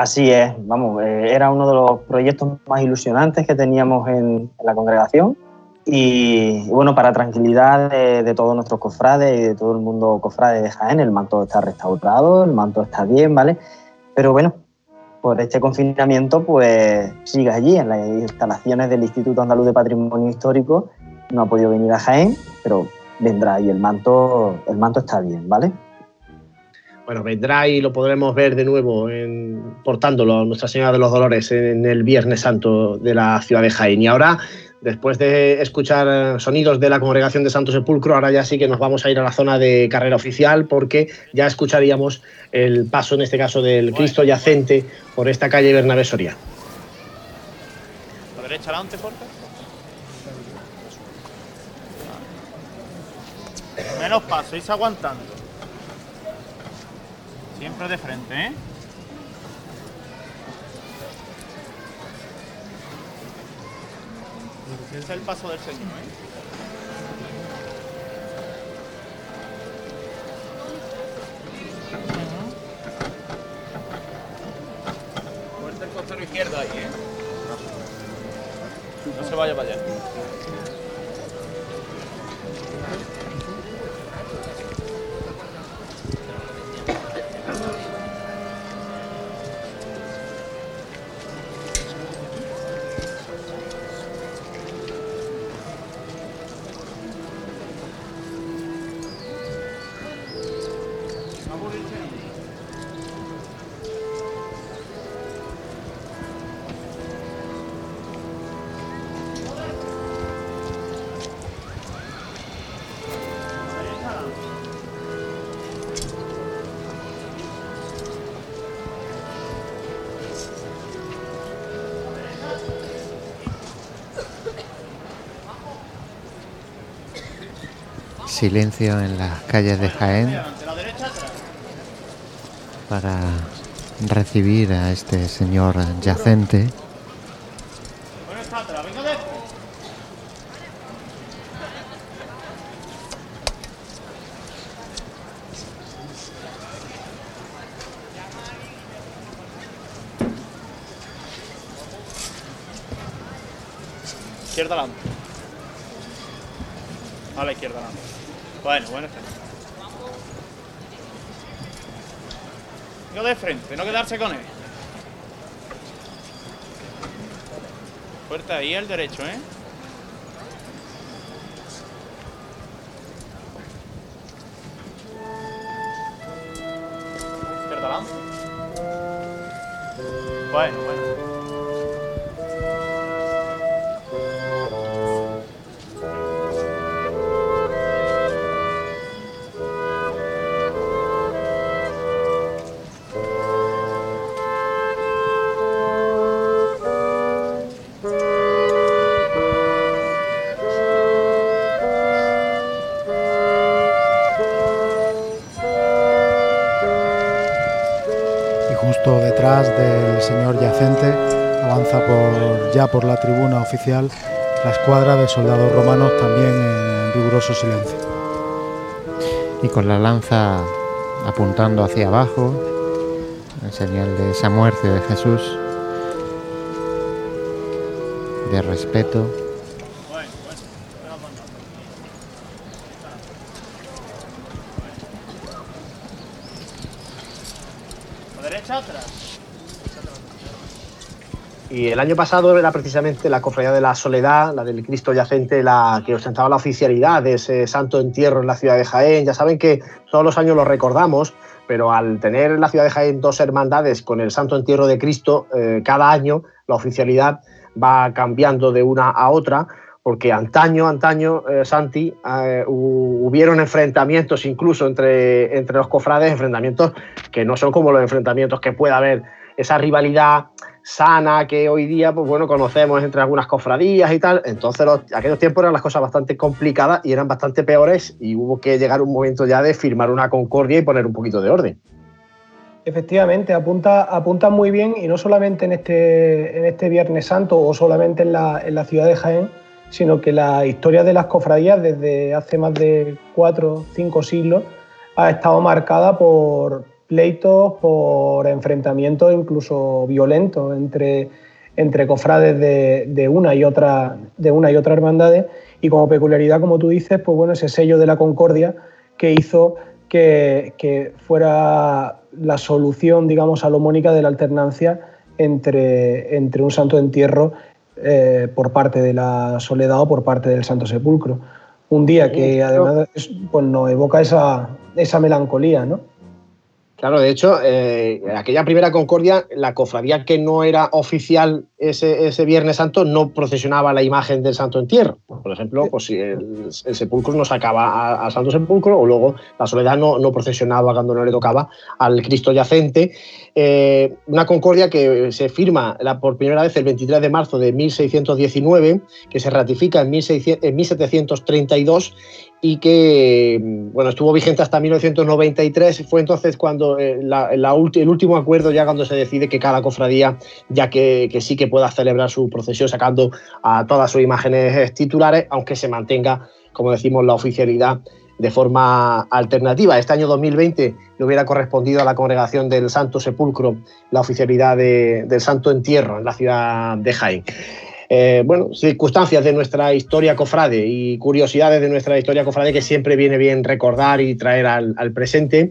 Así es, vamos, eh, era uno de los proyectos más ilusionantes que teníamos en, la congregación y, bueno, para tranquilidad de, todos nuestros cofrades y de todo el mundo cofrade de Jaén, el manto está restaurado, el manto está bien, ¿vale? Pero bueno, por este confinamiento pues sigue allí en las instalaciones del Instituto Andaluz de Patrimonio Histórico, no ha podido venir a Jaén, pero vendrá y el manto, el manto está bien, ¿vale? Bueno, vendrá y lo podremos ver de nuevo portándolo a Nuestra Señora de los Dolores en el Viernes Santo de la ciudad de Jaén. Y ahora, después de escuchar sonidos de la congregación de Santo Sepulcro, ahora ya sí que nos vamos a ir a la zona de carrera oficial porque ya escucharíamos el paso, en este caso, del Cristo yacente por esta calle Bernabé Soria. La derecha adelante, por Menos paso, irse aguantando. Siempre de frente, ¿eh? Es el paso del Señor, ¿eh? Fuerte el costero izquierdo ahí, ¿eh? No se vaya para allá. Silencio en las calles de Jaén para recibir a este señor yacente. Izquierda adelante. A la izquierda adelante. Bueno, bueno. Yo de frente, no quedarse con él. Fuerte ahí el derecho, ¿eh? Izquierda. Bueno, bueno. Señor yacente avanza ya por la tribuna oficial la escuadra de soldados romanos también en riguroso silencio. Y con la lanza apuntando hacia abajo, en señal de esa muerte de Jesús, de respeto. Y el año pasado era precisamente la Cofradía de la Soledad, la del Cristo Yacente, la que ostentaba la oficialidad de ese santo entierro en la ciudad de Jaén. Ya saben que todos los años lo recordamos, pero al tener en la ciudad de Jaén dos hermandades con el santo entierro de Cristo, eh, cada año la oficialidad va cambiando de una a otra porque antaño, antaño, eh, Santi, eh, hubieron enfrentamientos incluso entre, entre los cofrades, enfrentamientos que no son como los enfrentamientos que pueda haber, esa rivalidad sana que hoy día, pues bueno, conocemos entre algunas cofradías y tal. Entonces, los, aquellos tiempos eran las cosas bastante complicadas y eran bastante peores y hubo que llegar un momento ya de firmar una concordia y poner un poquito de orden. Efectivamente, apunta, apunta muy bien y no solamente en este, en este Viernes Santo o solamente en la, en la ciudad de Jaén, sino que la historia de las cofradías desde hace más de cuatro cinco siglos ha estado marcada por pleitos, por enfrentamientos incluso violentos entre, entre cofrades de, una y otra, de una y otra hermandades y como peculiaridad, como tú dices, pues bueno, ese sello de la concordia que hizo que, que fuera la solución, digamos, salomónica de la alternancia entre, entre un santo entierro eh, por parte de la Soledad o por parte del Santo Sepulcro. Un día que además pues, nos evoca esa, esa melancolía, ¿no? Claro, de hecho, eh, aquella primera Concordia, la cofradía que no era oficial ese, Viernes Santo no procesionaba la imagen del Santo Entierro. Por ejemplo, pues si el, sepulcro no sacaba al Santo Sepulcro, o luego la Soledad no, no, procesionaba cuando no le tocaba al Cristo yacente. Eh, una Concordia que se firma por primera vez el 23 de marzo de 1619, que se ratifica en, 1600, en 1732 y que bueno, estuvo vigente hasta 1993. Fue entonces cuando eh, el último acuerdo, ya cuando se decide que cada cofradía, ya que, sí que pueda celebrar su procesión sacando a todas sus imágenes titulares, aunque se mantenga, como decimos, la oficialidad de forma alternativa. Este año 2020 le hubiera correspondido a la congregación del Santo Sepulcro la oficialidad del Santo Entierro en la ciudad de Jaén. Eh, bueno, circunstancias de nuestra historia cofrade y curiosidades de nuestra historia cofrade que siempre viene bien recordar y traer al, presente.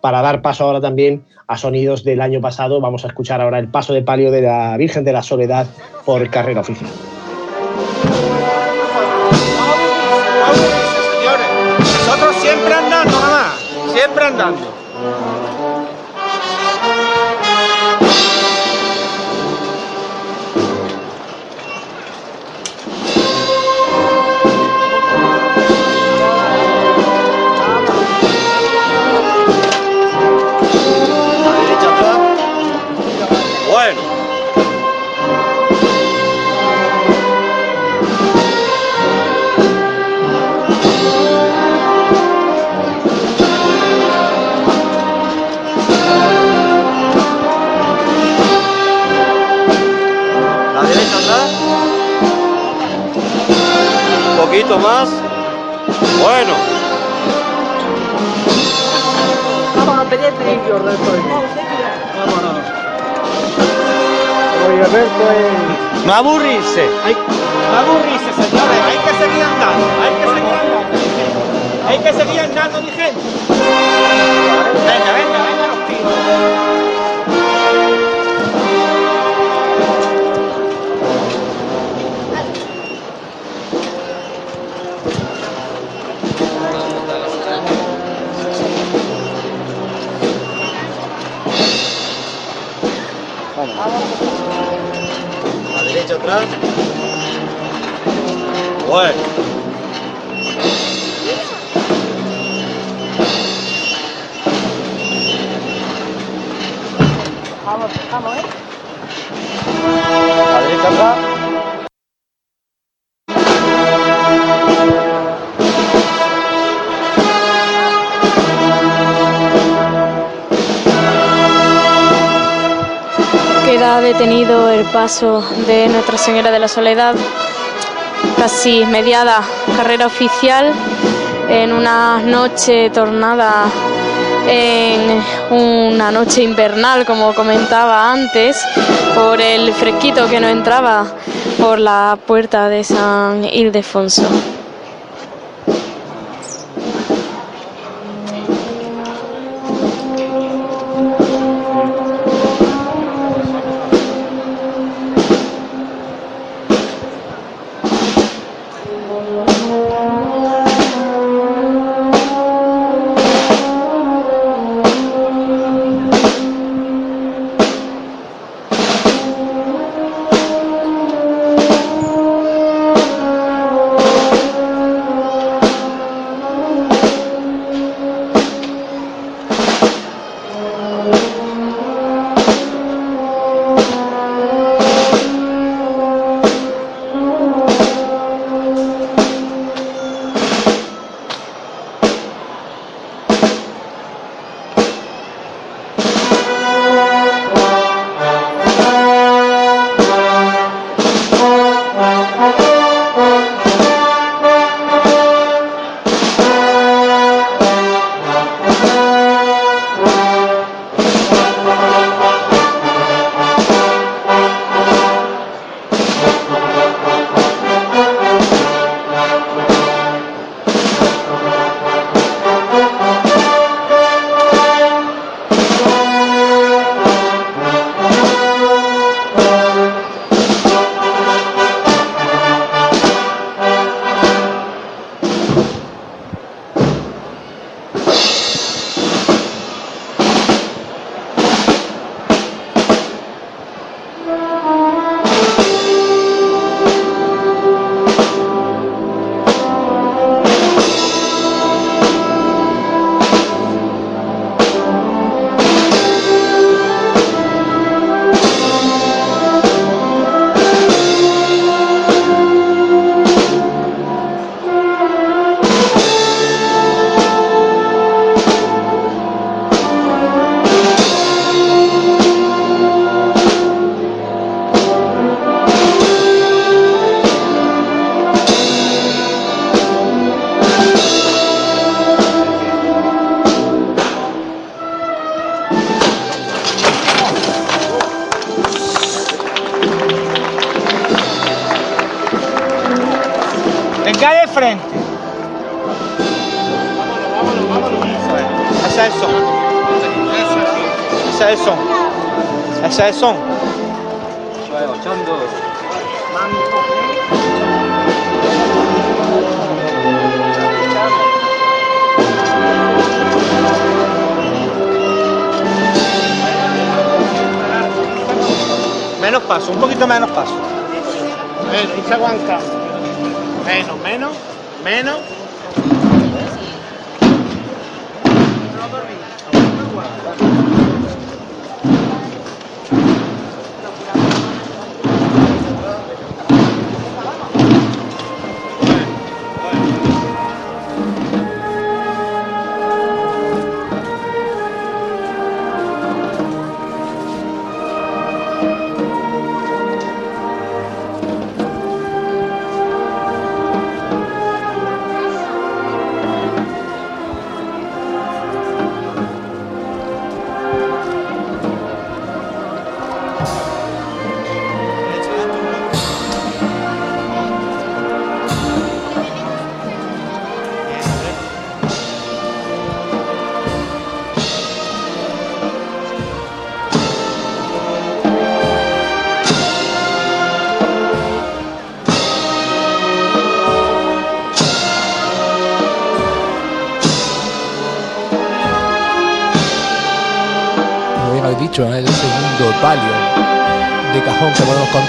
Para dar paso ahora también a sonidos del año pasado, vamos a escuchar ahora el paso de palio de la Virgen de la Soledad por carrera oficial. nosotros siempre andando, siempre andando. Poquito más. Bueno. Vámonos, pedir Vámonos. Oye, Alberto es... No aburrirse. Hay... No aburrirse, señores. Hay que seguir andando. Hay que seguir andando. Hay que seguir andando, mi gente. Venga, venga, A la derecha atrás. Bueno. Vamos, vamos, ¿eh? A la detenido el paso de Nuestra Señora de la Soledad, casi mediada carrera oficial, en una noche tornada en una noche invernal, como comentaba antes, por el fresquito que no entraba por la puerta de San Ildefonso.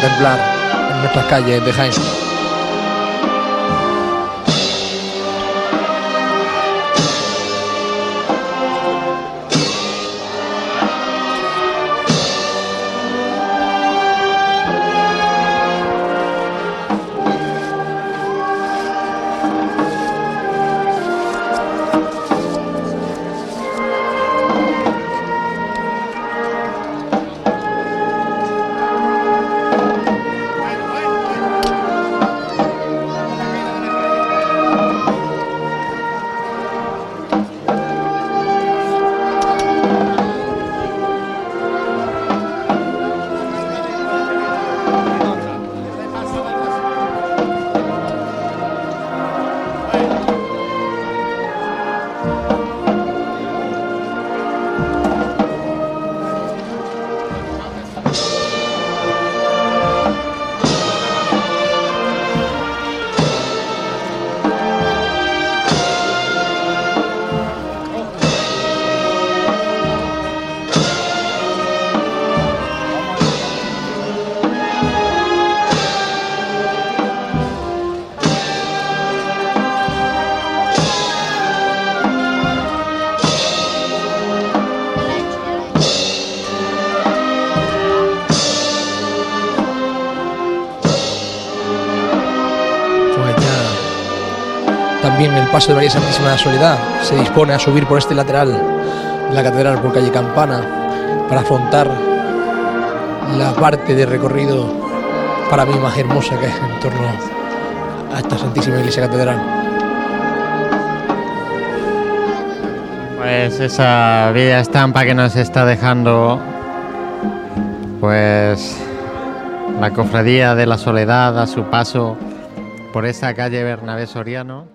Contemplar en nuestras calles de Jaén. Paso de María Santísima de la Soledad se dispone a subir por este lateral de la catedral por calle Campana para afrontar la parte de recorrido para mí más hermosa que es en torno a esta Santísima Iglesia Catedral. Pues esa bella estampa que nos está dejando, pues la cofradía de la soledad a su paso por esa calle Bernabé Soriano.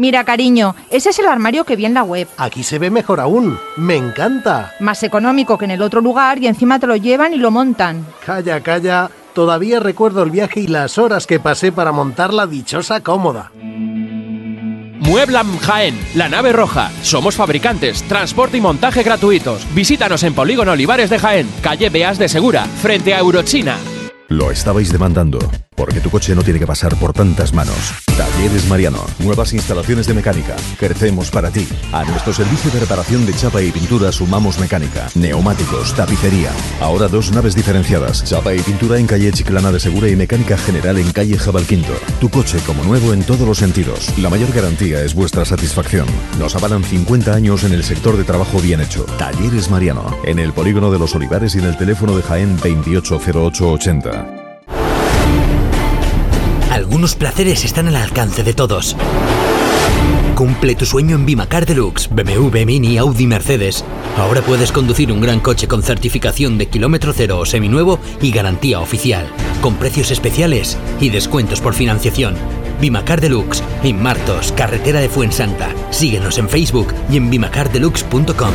Mira, cariño, ese es el armario que vi en la web. Aquí se ve mejor aún. Me encanta. Más económico que en el otro lugar y encima te lo llevan y lo montan. Calla, calla. Todavía recuerdo el viaje y las horas que pasé para montar la dichosa cómoda. Mueblam Jaén, la nave roja. Somos fabricantes, transporte y montaje gratuitos. Visítanos en Polígono Olivares de Jaén, calle Beas de Segura, frente a Eurochina. Lo estabais demandando. Porque tu coche no tiene que pasar por tantas manos. Talleres Mariano, nuevas instalaciones de mecánica. Crecemos para ti. A nuestro servicio de reparación de chapa y pintura sumamos mecánica, neumáticos, tapicería. Ahora dos naves diferenciadas, chapa y pintura en calle Chiclana de Segura y mecánica general en calle Jabalquinto. Tu coche como nuevo en todos los sentidos. La mayor garantía es vuestra satisfacción. Nos avalan 50 años en el sector de trabajo bien hecho. Talleres Mariano, en el polígono de los Olivares y en el teléfono de Jaén 280880. Algunos placeres están al alcance de todos. Cumple tu sueño en Bimacar Deluxe, BMW, Mini, Audi, Mercedes. Ahora puedes conducir un gran coche con certificación de kilómetro cero o seminuevo y garantía oficial, con precios especiales y descuentos por financiación. Bimacar Deluxe, en Martos, carretera de Fuensanta. Síguenos en Facebook y en bimacardeluxe.com.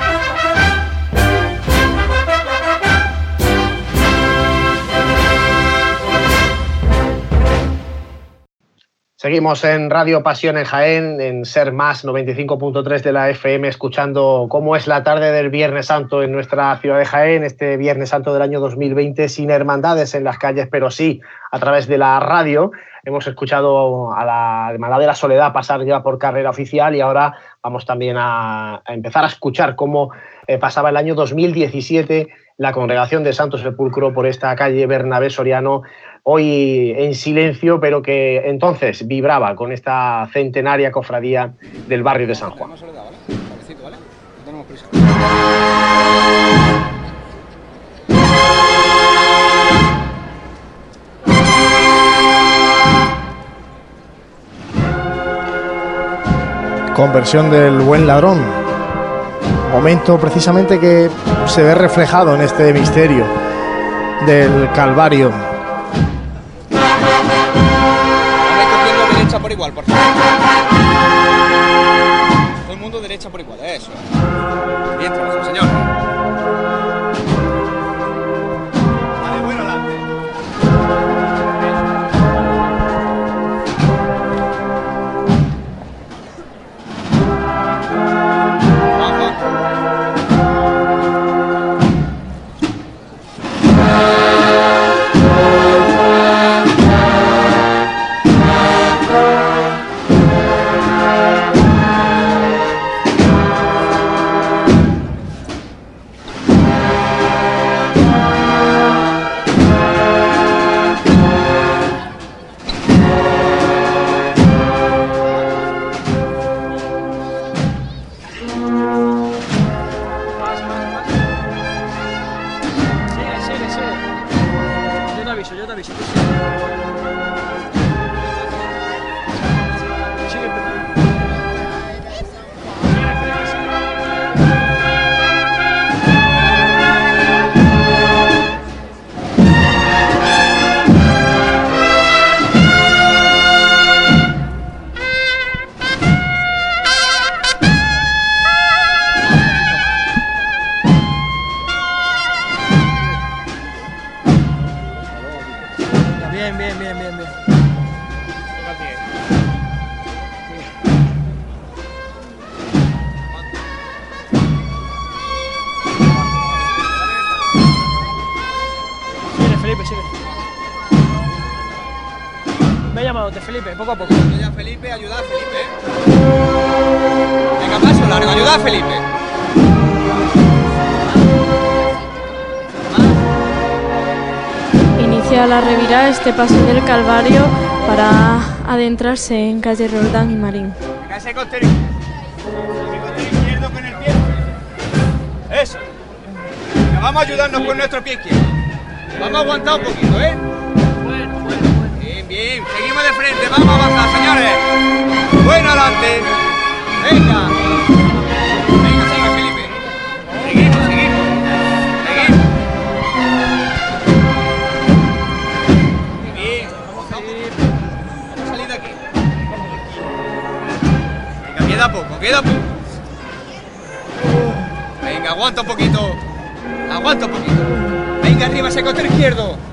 Seguimos en Radio Pasión en Jaén, en Ser Más 95.3 de la FM, escuchando cómo es la tarde del Viernes Santo en nuestra ciudad de Jaén, este Viernes Santo del año 2020, sin hermandades en las calles, pero sí a través de la radio. Hemos escuchado a la Hermandad de la Soledad pasar ya por carrera oficial y ahora vamos también a, empezar a escuchar cómo eh, pasaba el año 2017 la congregación de Santo Sepulcro por esta calle Bernabé Soriano, hoy en silencio, pero que entonces vibraba con esta centenaria cofradía del barrio de San Juan. Conversión del buen ladrón. Momento precisamente que se ve reflejado en este misterio del Calvario. Derecha por igual, por favor. Todo el mundo derecha por igual, poco a poco. Ya, Felipe, ayuda a Felipe. Venga, paso largo, ayuda a Felipe. Inicia la revirada este paso del Calvario para adentrarse en calle Roldán y Marín. Venga, ese costero. Ese costero izquierdo con el pie. Eso. Venga, vamos a ayudarnos con nuestro pie izquierdo. Vamos a aguantar un poquito, ¿eh? Bien. Seguimos de frente. Vamos a avanzar, señores. Bueno, adelante. Venga. Venga, sigue, Felipe. Seguimos, seguimos. Seguimos. Muy bien. Vamos a Vamos a salir de aquí. Venga, queda poco, queda poco. Venga, aguanta un poquito. Aguanta un poquito. Venga, arriba ese costero izquierdo.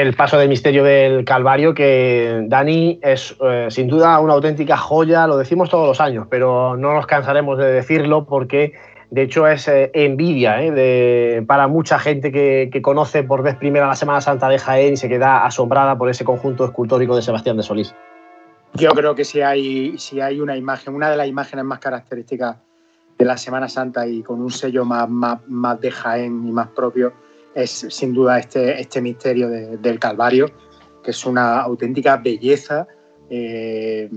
El paso de misterio del Calvario, que Dani es eh, sin duda una auténtica joya, lo decimos todos los años, pero no nos cansaremos de decirlo porque de hecho es eh, envidia eh, para mucha gente que, que, conoce por vez primera la Semana Santa de Jaén y se queda asombrada por ese conjunto escultórico de Sebastián de Solís. Yo creo que si hay, si hay una imagen, una de las imágenes más características de la Semana Santa y con un sello más, más, más de Jaén y más propio, es sin duda este, este misterio de, del Calvario, que es una auténtica belleza, eh,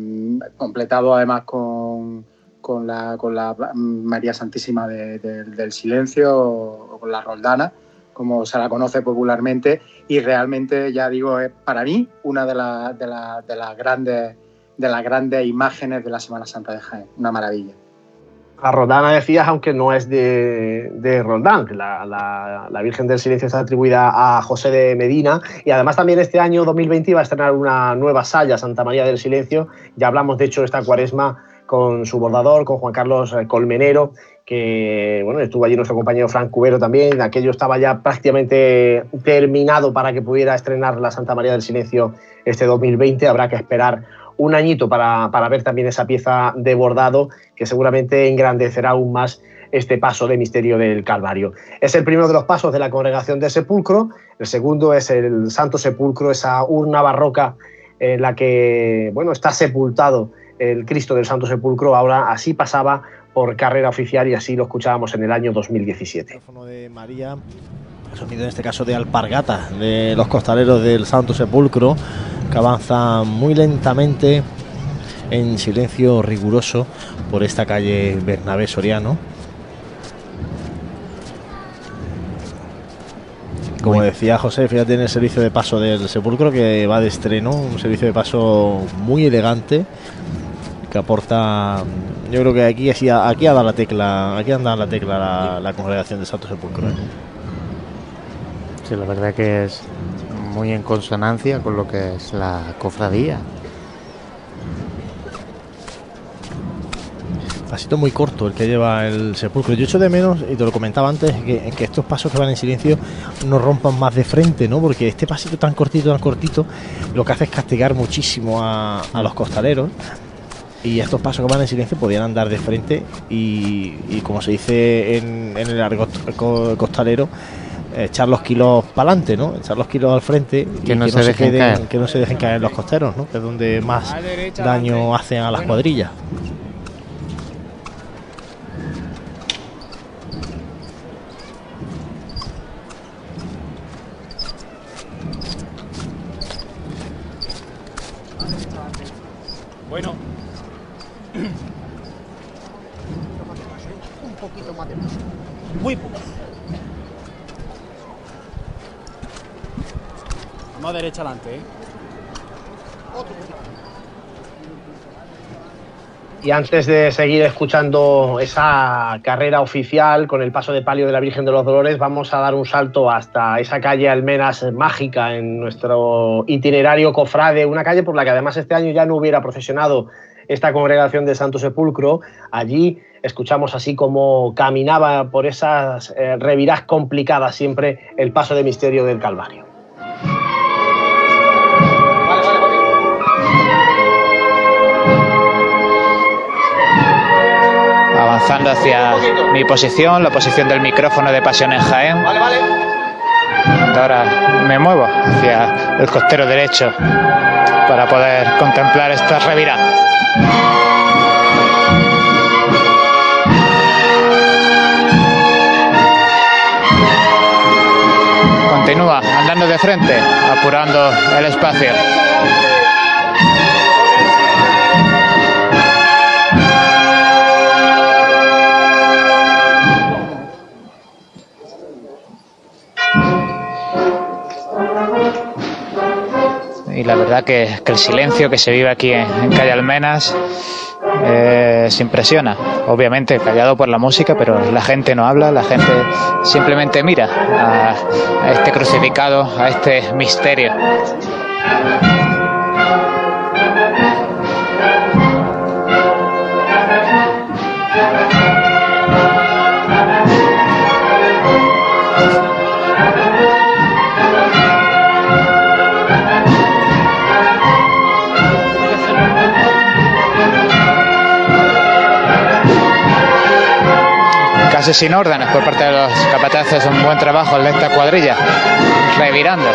completado además con, con, la, con la María Santísima de, de, del Silencio o con la Roldana, como se la conoce popularmente, y realmente, ya digo, es para mí una de las grandes de las grandes imágenes de la Semana Santa de Jaén, una maravilla. La Roldana decías, aunque no es de, de Roldán, la, la, Virgen del Silencio está atribuida a José de Medina y además también este año 2020 va a estrenar una nueva saya, Santa María del Silencio. Ya hablamos de hecho esta cuaresma con su bordador, con Juan Carlos Colmenero, que bueno, estuvo allí nuestro compañero Frank Cubero también. Aquello estaba ya prácticamente terminado para que pudiera estrenar la Santa María del Silencio este 2020. Habrá que esperar un añito para, para, ver también esa pieza de bordado que seguramente engrandecerá aún más este paso de misterio del Calvario. Es el primero de los pasos de la congregación del sepulcro, el segundo es el Santo Sepulcro, esa urna barroca en la que bueno, está sepultado el Cristo del Santo Sepulcro, ahora así pasaba por carrera oficial y así lo escuchábamos en el año 2017. El de María, sonido en este caso de alpargata de los costaleros del Santo Sepulcro que avanza muy lentamente en silencio riguroso por esta calle Bernabé Soriano. Como decía José, fíjate en el servicio de paso del sepulcro que va de estreno, un servicio de paso muy elegante que aporta, yo creo que aquí aquí ha dado la tecla, aquí anda la tecla la, la congregación de Santo Sepulcro. ¿eh? Sí, la verdad que es muy en consonancia con lo que es la cofradía. Pasito muy corto el que lleva el sepulcro. Yo echo de menos, y te lo comentaba antes, que, estos pasos que van en silencio no rompan más de frente, ¿no? Porque este pasito tan cortito, tan cortito, lo que hace es castigar muchísimo a, a los costaleros. Y estos pasos que van en silencio podían andar de frente y, y como se dice en, en el argot costalero, echar los kilos para adelante, ¿no? Echar los kilos al frente que, y no, que, se no se dejen queden, caer. que no se dejen caer los costeros, ¿no? Que es donde más daño hacen a las cuadrillas. Bueno. Un poquito más de Muy poco. Vamos derecha adelante, ¿eh? Y antes de seguir escuchando esa carrera oficial con el paso de palio de la Virgen de los Dolores, vamos a dar un salto hasta esa calle Almenas mágica en nuestro itinerario cofrade, una calle por la que además este año ya no hubiera procesionado esta congregación de Santo Sepulcro. Allí escuchamos así como caminaba por esas eh, revirás complicadas siempre el paso de misterio del Calvario. Avanzando hacia mi posición, la posición del micrófono de Pasión en Jaén. Vale, vale. Ahora me muevo hacia el costero derecho para poder contemplar esta revirada. Continúa andando de frente, apurando el espacio. Y la verdad que, el silencio que se vive aquí en, Calle Almenas eh, se impresiona. Obviamente callado por la música, pero la gente no habla, la gente simplemente mira a este crucificado, a este misterio. Sin órdenes por parte de los capataces, un buen trabajo en esta cuadrilla, revirando.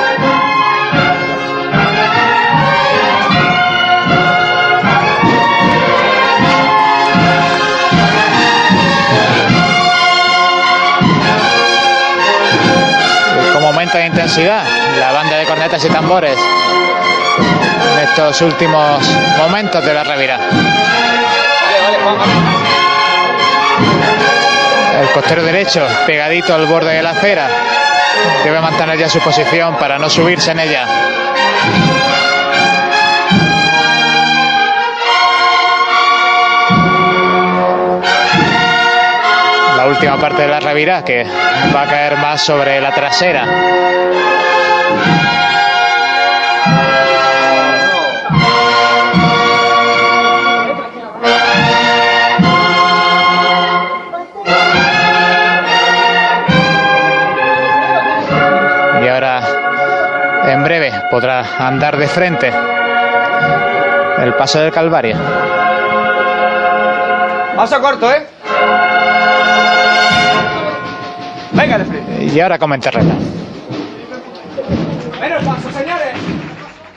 De intensidad, la banda de cornetas y tambores en estos últimos momentos de la revira. El costero derecho, pegadito al borde de la acera, debe mantener ya su posición para no subirse en ella. La última parte de la revira que va a caer más sobre la trasera. Podrá andar de frente el paso del Calvario. Paso corto, ¿eh? Venga de frente. Y ahora come en terreno. Menos paso, señores.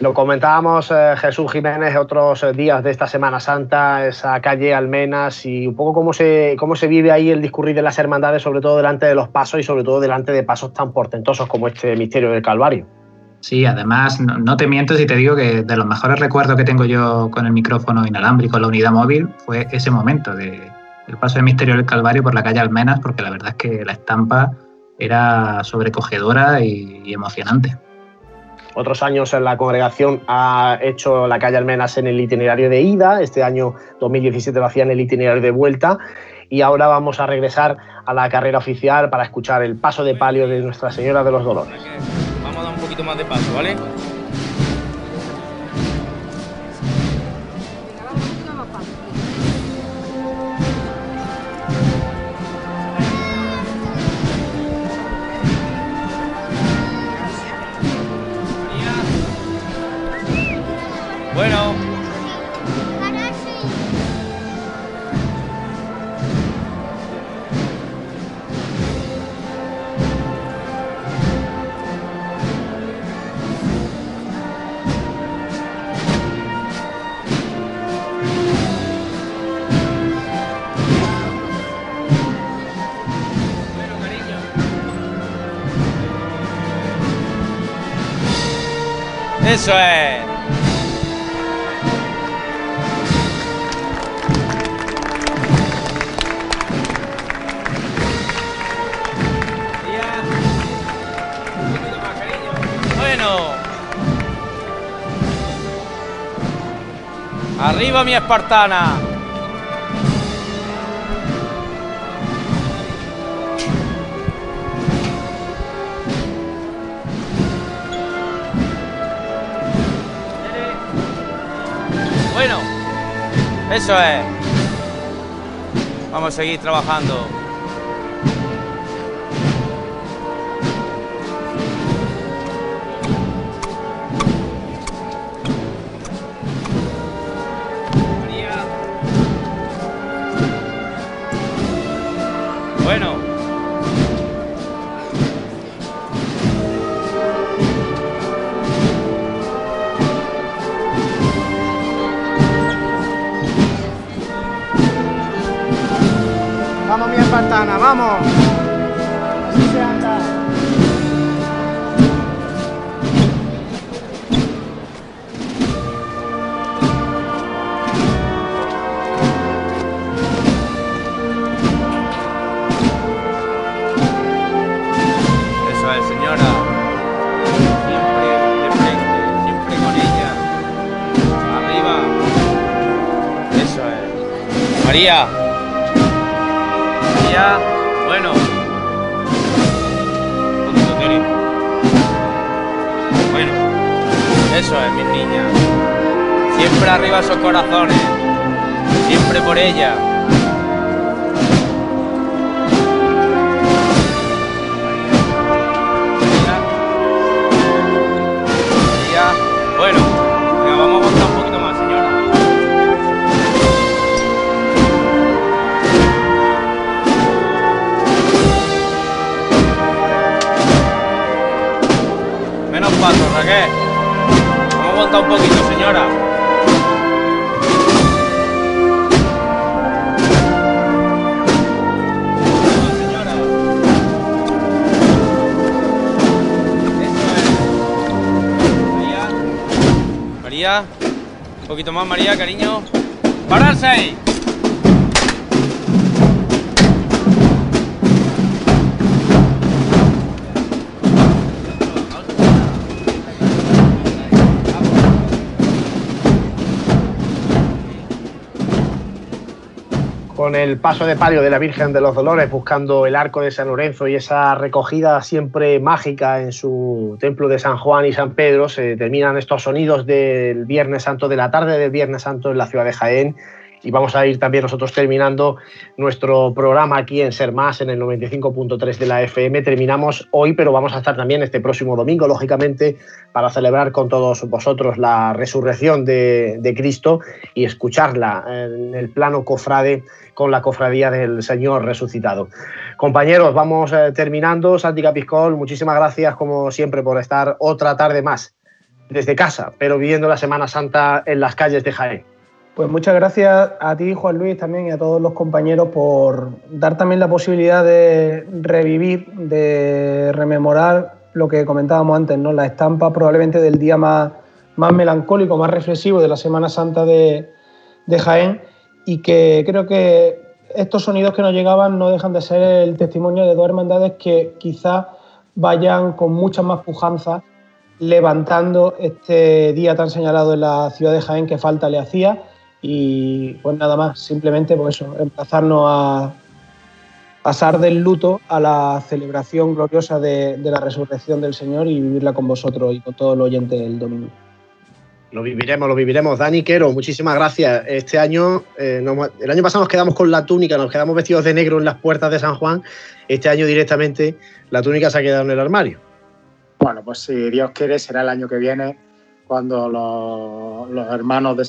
Lo comentábamos eh, Jesús Jiménez otros eh, días de esta Semana Santa, esa calle Almenas y un poco cómo se, cómo se vive ahí el discurrir de las hermandades, sobre todo delante de los pasos y sobre todo delante de pasos tan portentosos como este misterio del Calvario. Sí, además, no, te miento si te digo que de los mejores recuerdos que tengo yo con el micrófono inalámbrico en la unidad móvil fue ese momento de el paso del misterio del Calvario por la calle Almenas, porque la verdad es que la estampa era sobrecogedora y, emocionante. Otros años la congregación ha hecho la calle Almenas en el itinerario de ida, este año 2017 lo hacía en el itinerario de vuelta y ahora vamos a regresar a la carrera oficial para escuchar el paso de palio de Nuestra Señora de los Dolores. Más de paso, ¿vale? Eso es. Bueno. Arriba mi espartana. Vamos a seguir trabajando. Cariño. Con el paso de palio de la Virgen de los Dolores buscando el arco de San Lorenzo y esa recogida siempre mágica en su templo de San Juan y San Pedro, se terminan estos sonidos del Viernes Santo, de la tarde del Viernes Santo en la ciudad de Jaén. Y vamos a ir también nosotros terminando nuestro programa aquí en Ser Más, en el 95.3 de la FM. Terminamos hoy, pero vamos a estar también este próximo domingo, lógicamente, para celebrar con todos vosotros la resurrección de, Cristo y escucharla en el plano cofrade con la cofradía del Señor resucitado. Compañeros, vamos eh, terminando. Santi Capiscol, muchísimas gracias como siempre por estar otra tarde más desde casa, pero viviendo la Semana Santa en las calles de Jaén. Pues muchas gracias a ti, Juan Luis, también y a todos los compañeros por dar también la posibilidad de revivir, de rememorar lo que comentábamos antes, ¿no? La estampa probablemente del día más, más melancólico, más reflexivo de la Semana Santa de, de Jaén y que creo que estos sonidos que nos llegaban no dejan de ser el testimonio de dos hermandades que quizás vayan con mucha más pujanza levantando este día tan señalado en la ciudad de Jaén que falta le hacía y pues nada más, simplemente por eso, emplazarnos a pasar del luto a la celebración gloriosa de, de la resurrección del Señor y vivirla con vosotros y con todo el oyente el domingo. Lo viviremos, lo viviremos. Dani Quero, muchísimas gracias. Este año, eh, nos, el año pasado nos quedamos con la túnica, nos quedamos vestidos de negro en las puertas de San Juan. Este año directamente la túnica se ha quedado en el armario. Bueno, pues si Dios quiere, será el año que viene cuando los, los hermanos de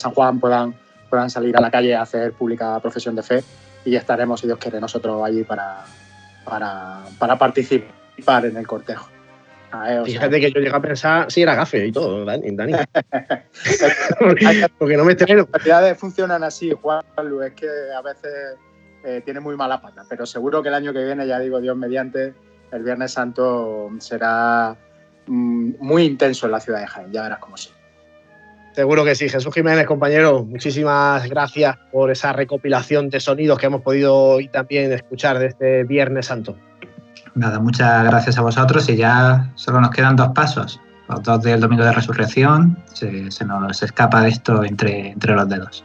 San Juan puedan, puedan salir a la calle a hacer pública profesión de fe y estaremos, si Dios quiere, nosotros allí para, para, para participar en el cortejo. Ver, Fíjate que yo llegué a pensar si era gafe y todo, Dani. Dani. Porque no me estreno. Las realidades funcionan así, Juan Luis, es que a veces eh, tiene muy mala pata, pero seguro que el año que viene, ya digo Dios mediante, el Viernes Santo será mm, muy intenso en la ciudad de Jaén, ya verás cómo sí. Seguro que sí. Jesús Jiménez, compañero, muchísimas gracias por esa recopilación de sonidos que hemos podido hoy también escuchar de este Viernes Santo. Nada, muchas gracias a vosotros y ya solo nos quedan dos pasos. Los dos del Domingo de Resurrección, se, se nos escapa esto entre, entre los dedos.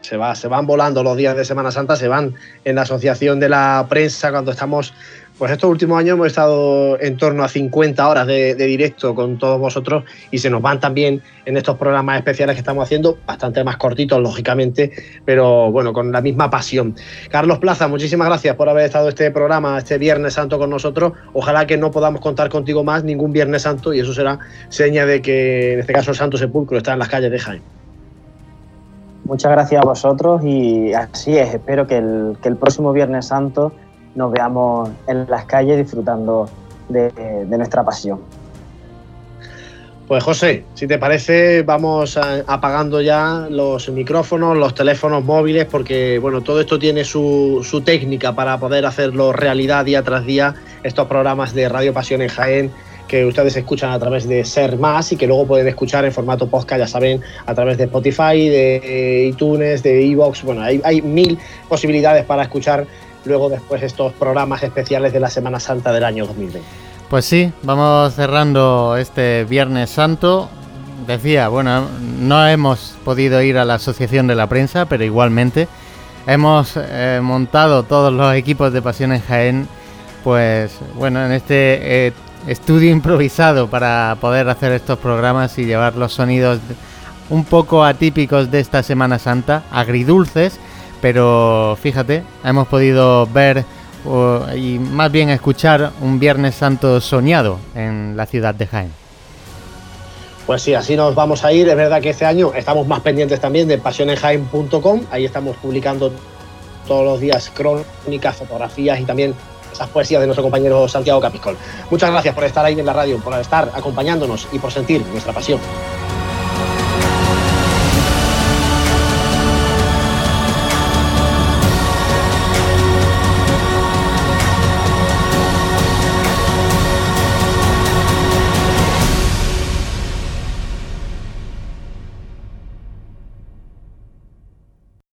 Se, va, se van volando los días de Semana Santa, se van en la asociación de la prensa cuando estamos pues estos últimos años hemos estado en torno a 50 horas de, directo con todos vosotros y se nos van también en estos programas especiales que estamos haciendo, bastante más cortitos, lógicamente, pero bueno, con la misma pasión. Carlos Plaza, muchísimas gracias por haber estado este programa, este Viernes Santo con nosotros. Ojalá que no podamos contar contigo más ningún Viernes Santo y eso será seña de que en este caso el Santo Sepulcro está en las calles de Jaén. Muchas gracias a vosotros y así es, espero que el, que el próximo Viernes Santo nos veamos en las calles disfrutando de, nuestra pasión. Pues José, si te parece, vamos apagando ya los micrófonos, los teléfonos móviles, porque bueno, todo esto tiene su, técnica para poder hacerlo realidad día tras día, estos programas de Radio Pasión en Jaén que ustedes escuchan a través de Ser Más y que luego pueden escuchar en formato podcast, ya saben, a través de Spotify, de iTunes, de Evox, bueno, hay mil posibilidades para escuchar luego después estos programas especiales de la Semana Santa del año 2020. Pues sí, vamos cerrando este Viernes Santo. Decía, bueno, no hemos podido ir a la Asociación de la Prensa, pero igualmente hemos eh, montado todos los equipos de Pasión en Jaén, pues bueno, en este eh, estudio improvisado para poder hacer estos programas y llevar los sonidos un poco atípicos de esta Semana Santa, agridulces, pero fíjate, hemos podido ver y más bien escuchar un Viernes Santo soñado en la ciudad de Jaén. Pues sí, así nos vamos a ir. Es verdad que este año estamos más pendientes también de pasionenjaén.com. Ahí estamos publicando todos los días crónicas, fotografías y también esas poesías de nuestro compañero Santiago Capiscol. Muchas gracias por estar ahí en la radio, por estar acompañándonos y por sentir nuestra pasión.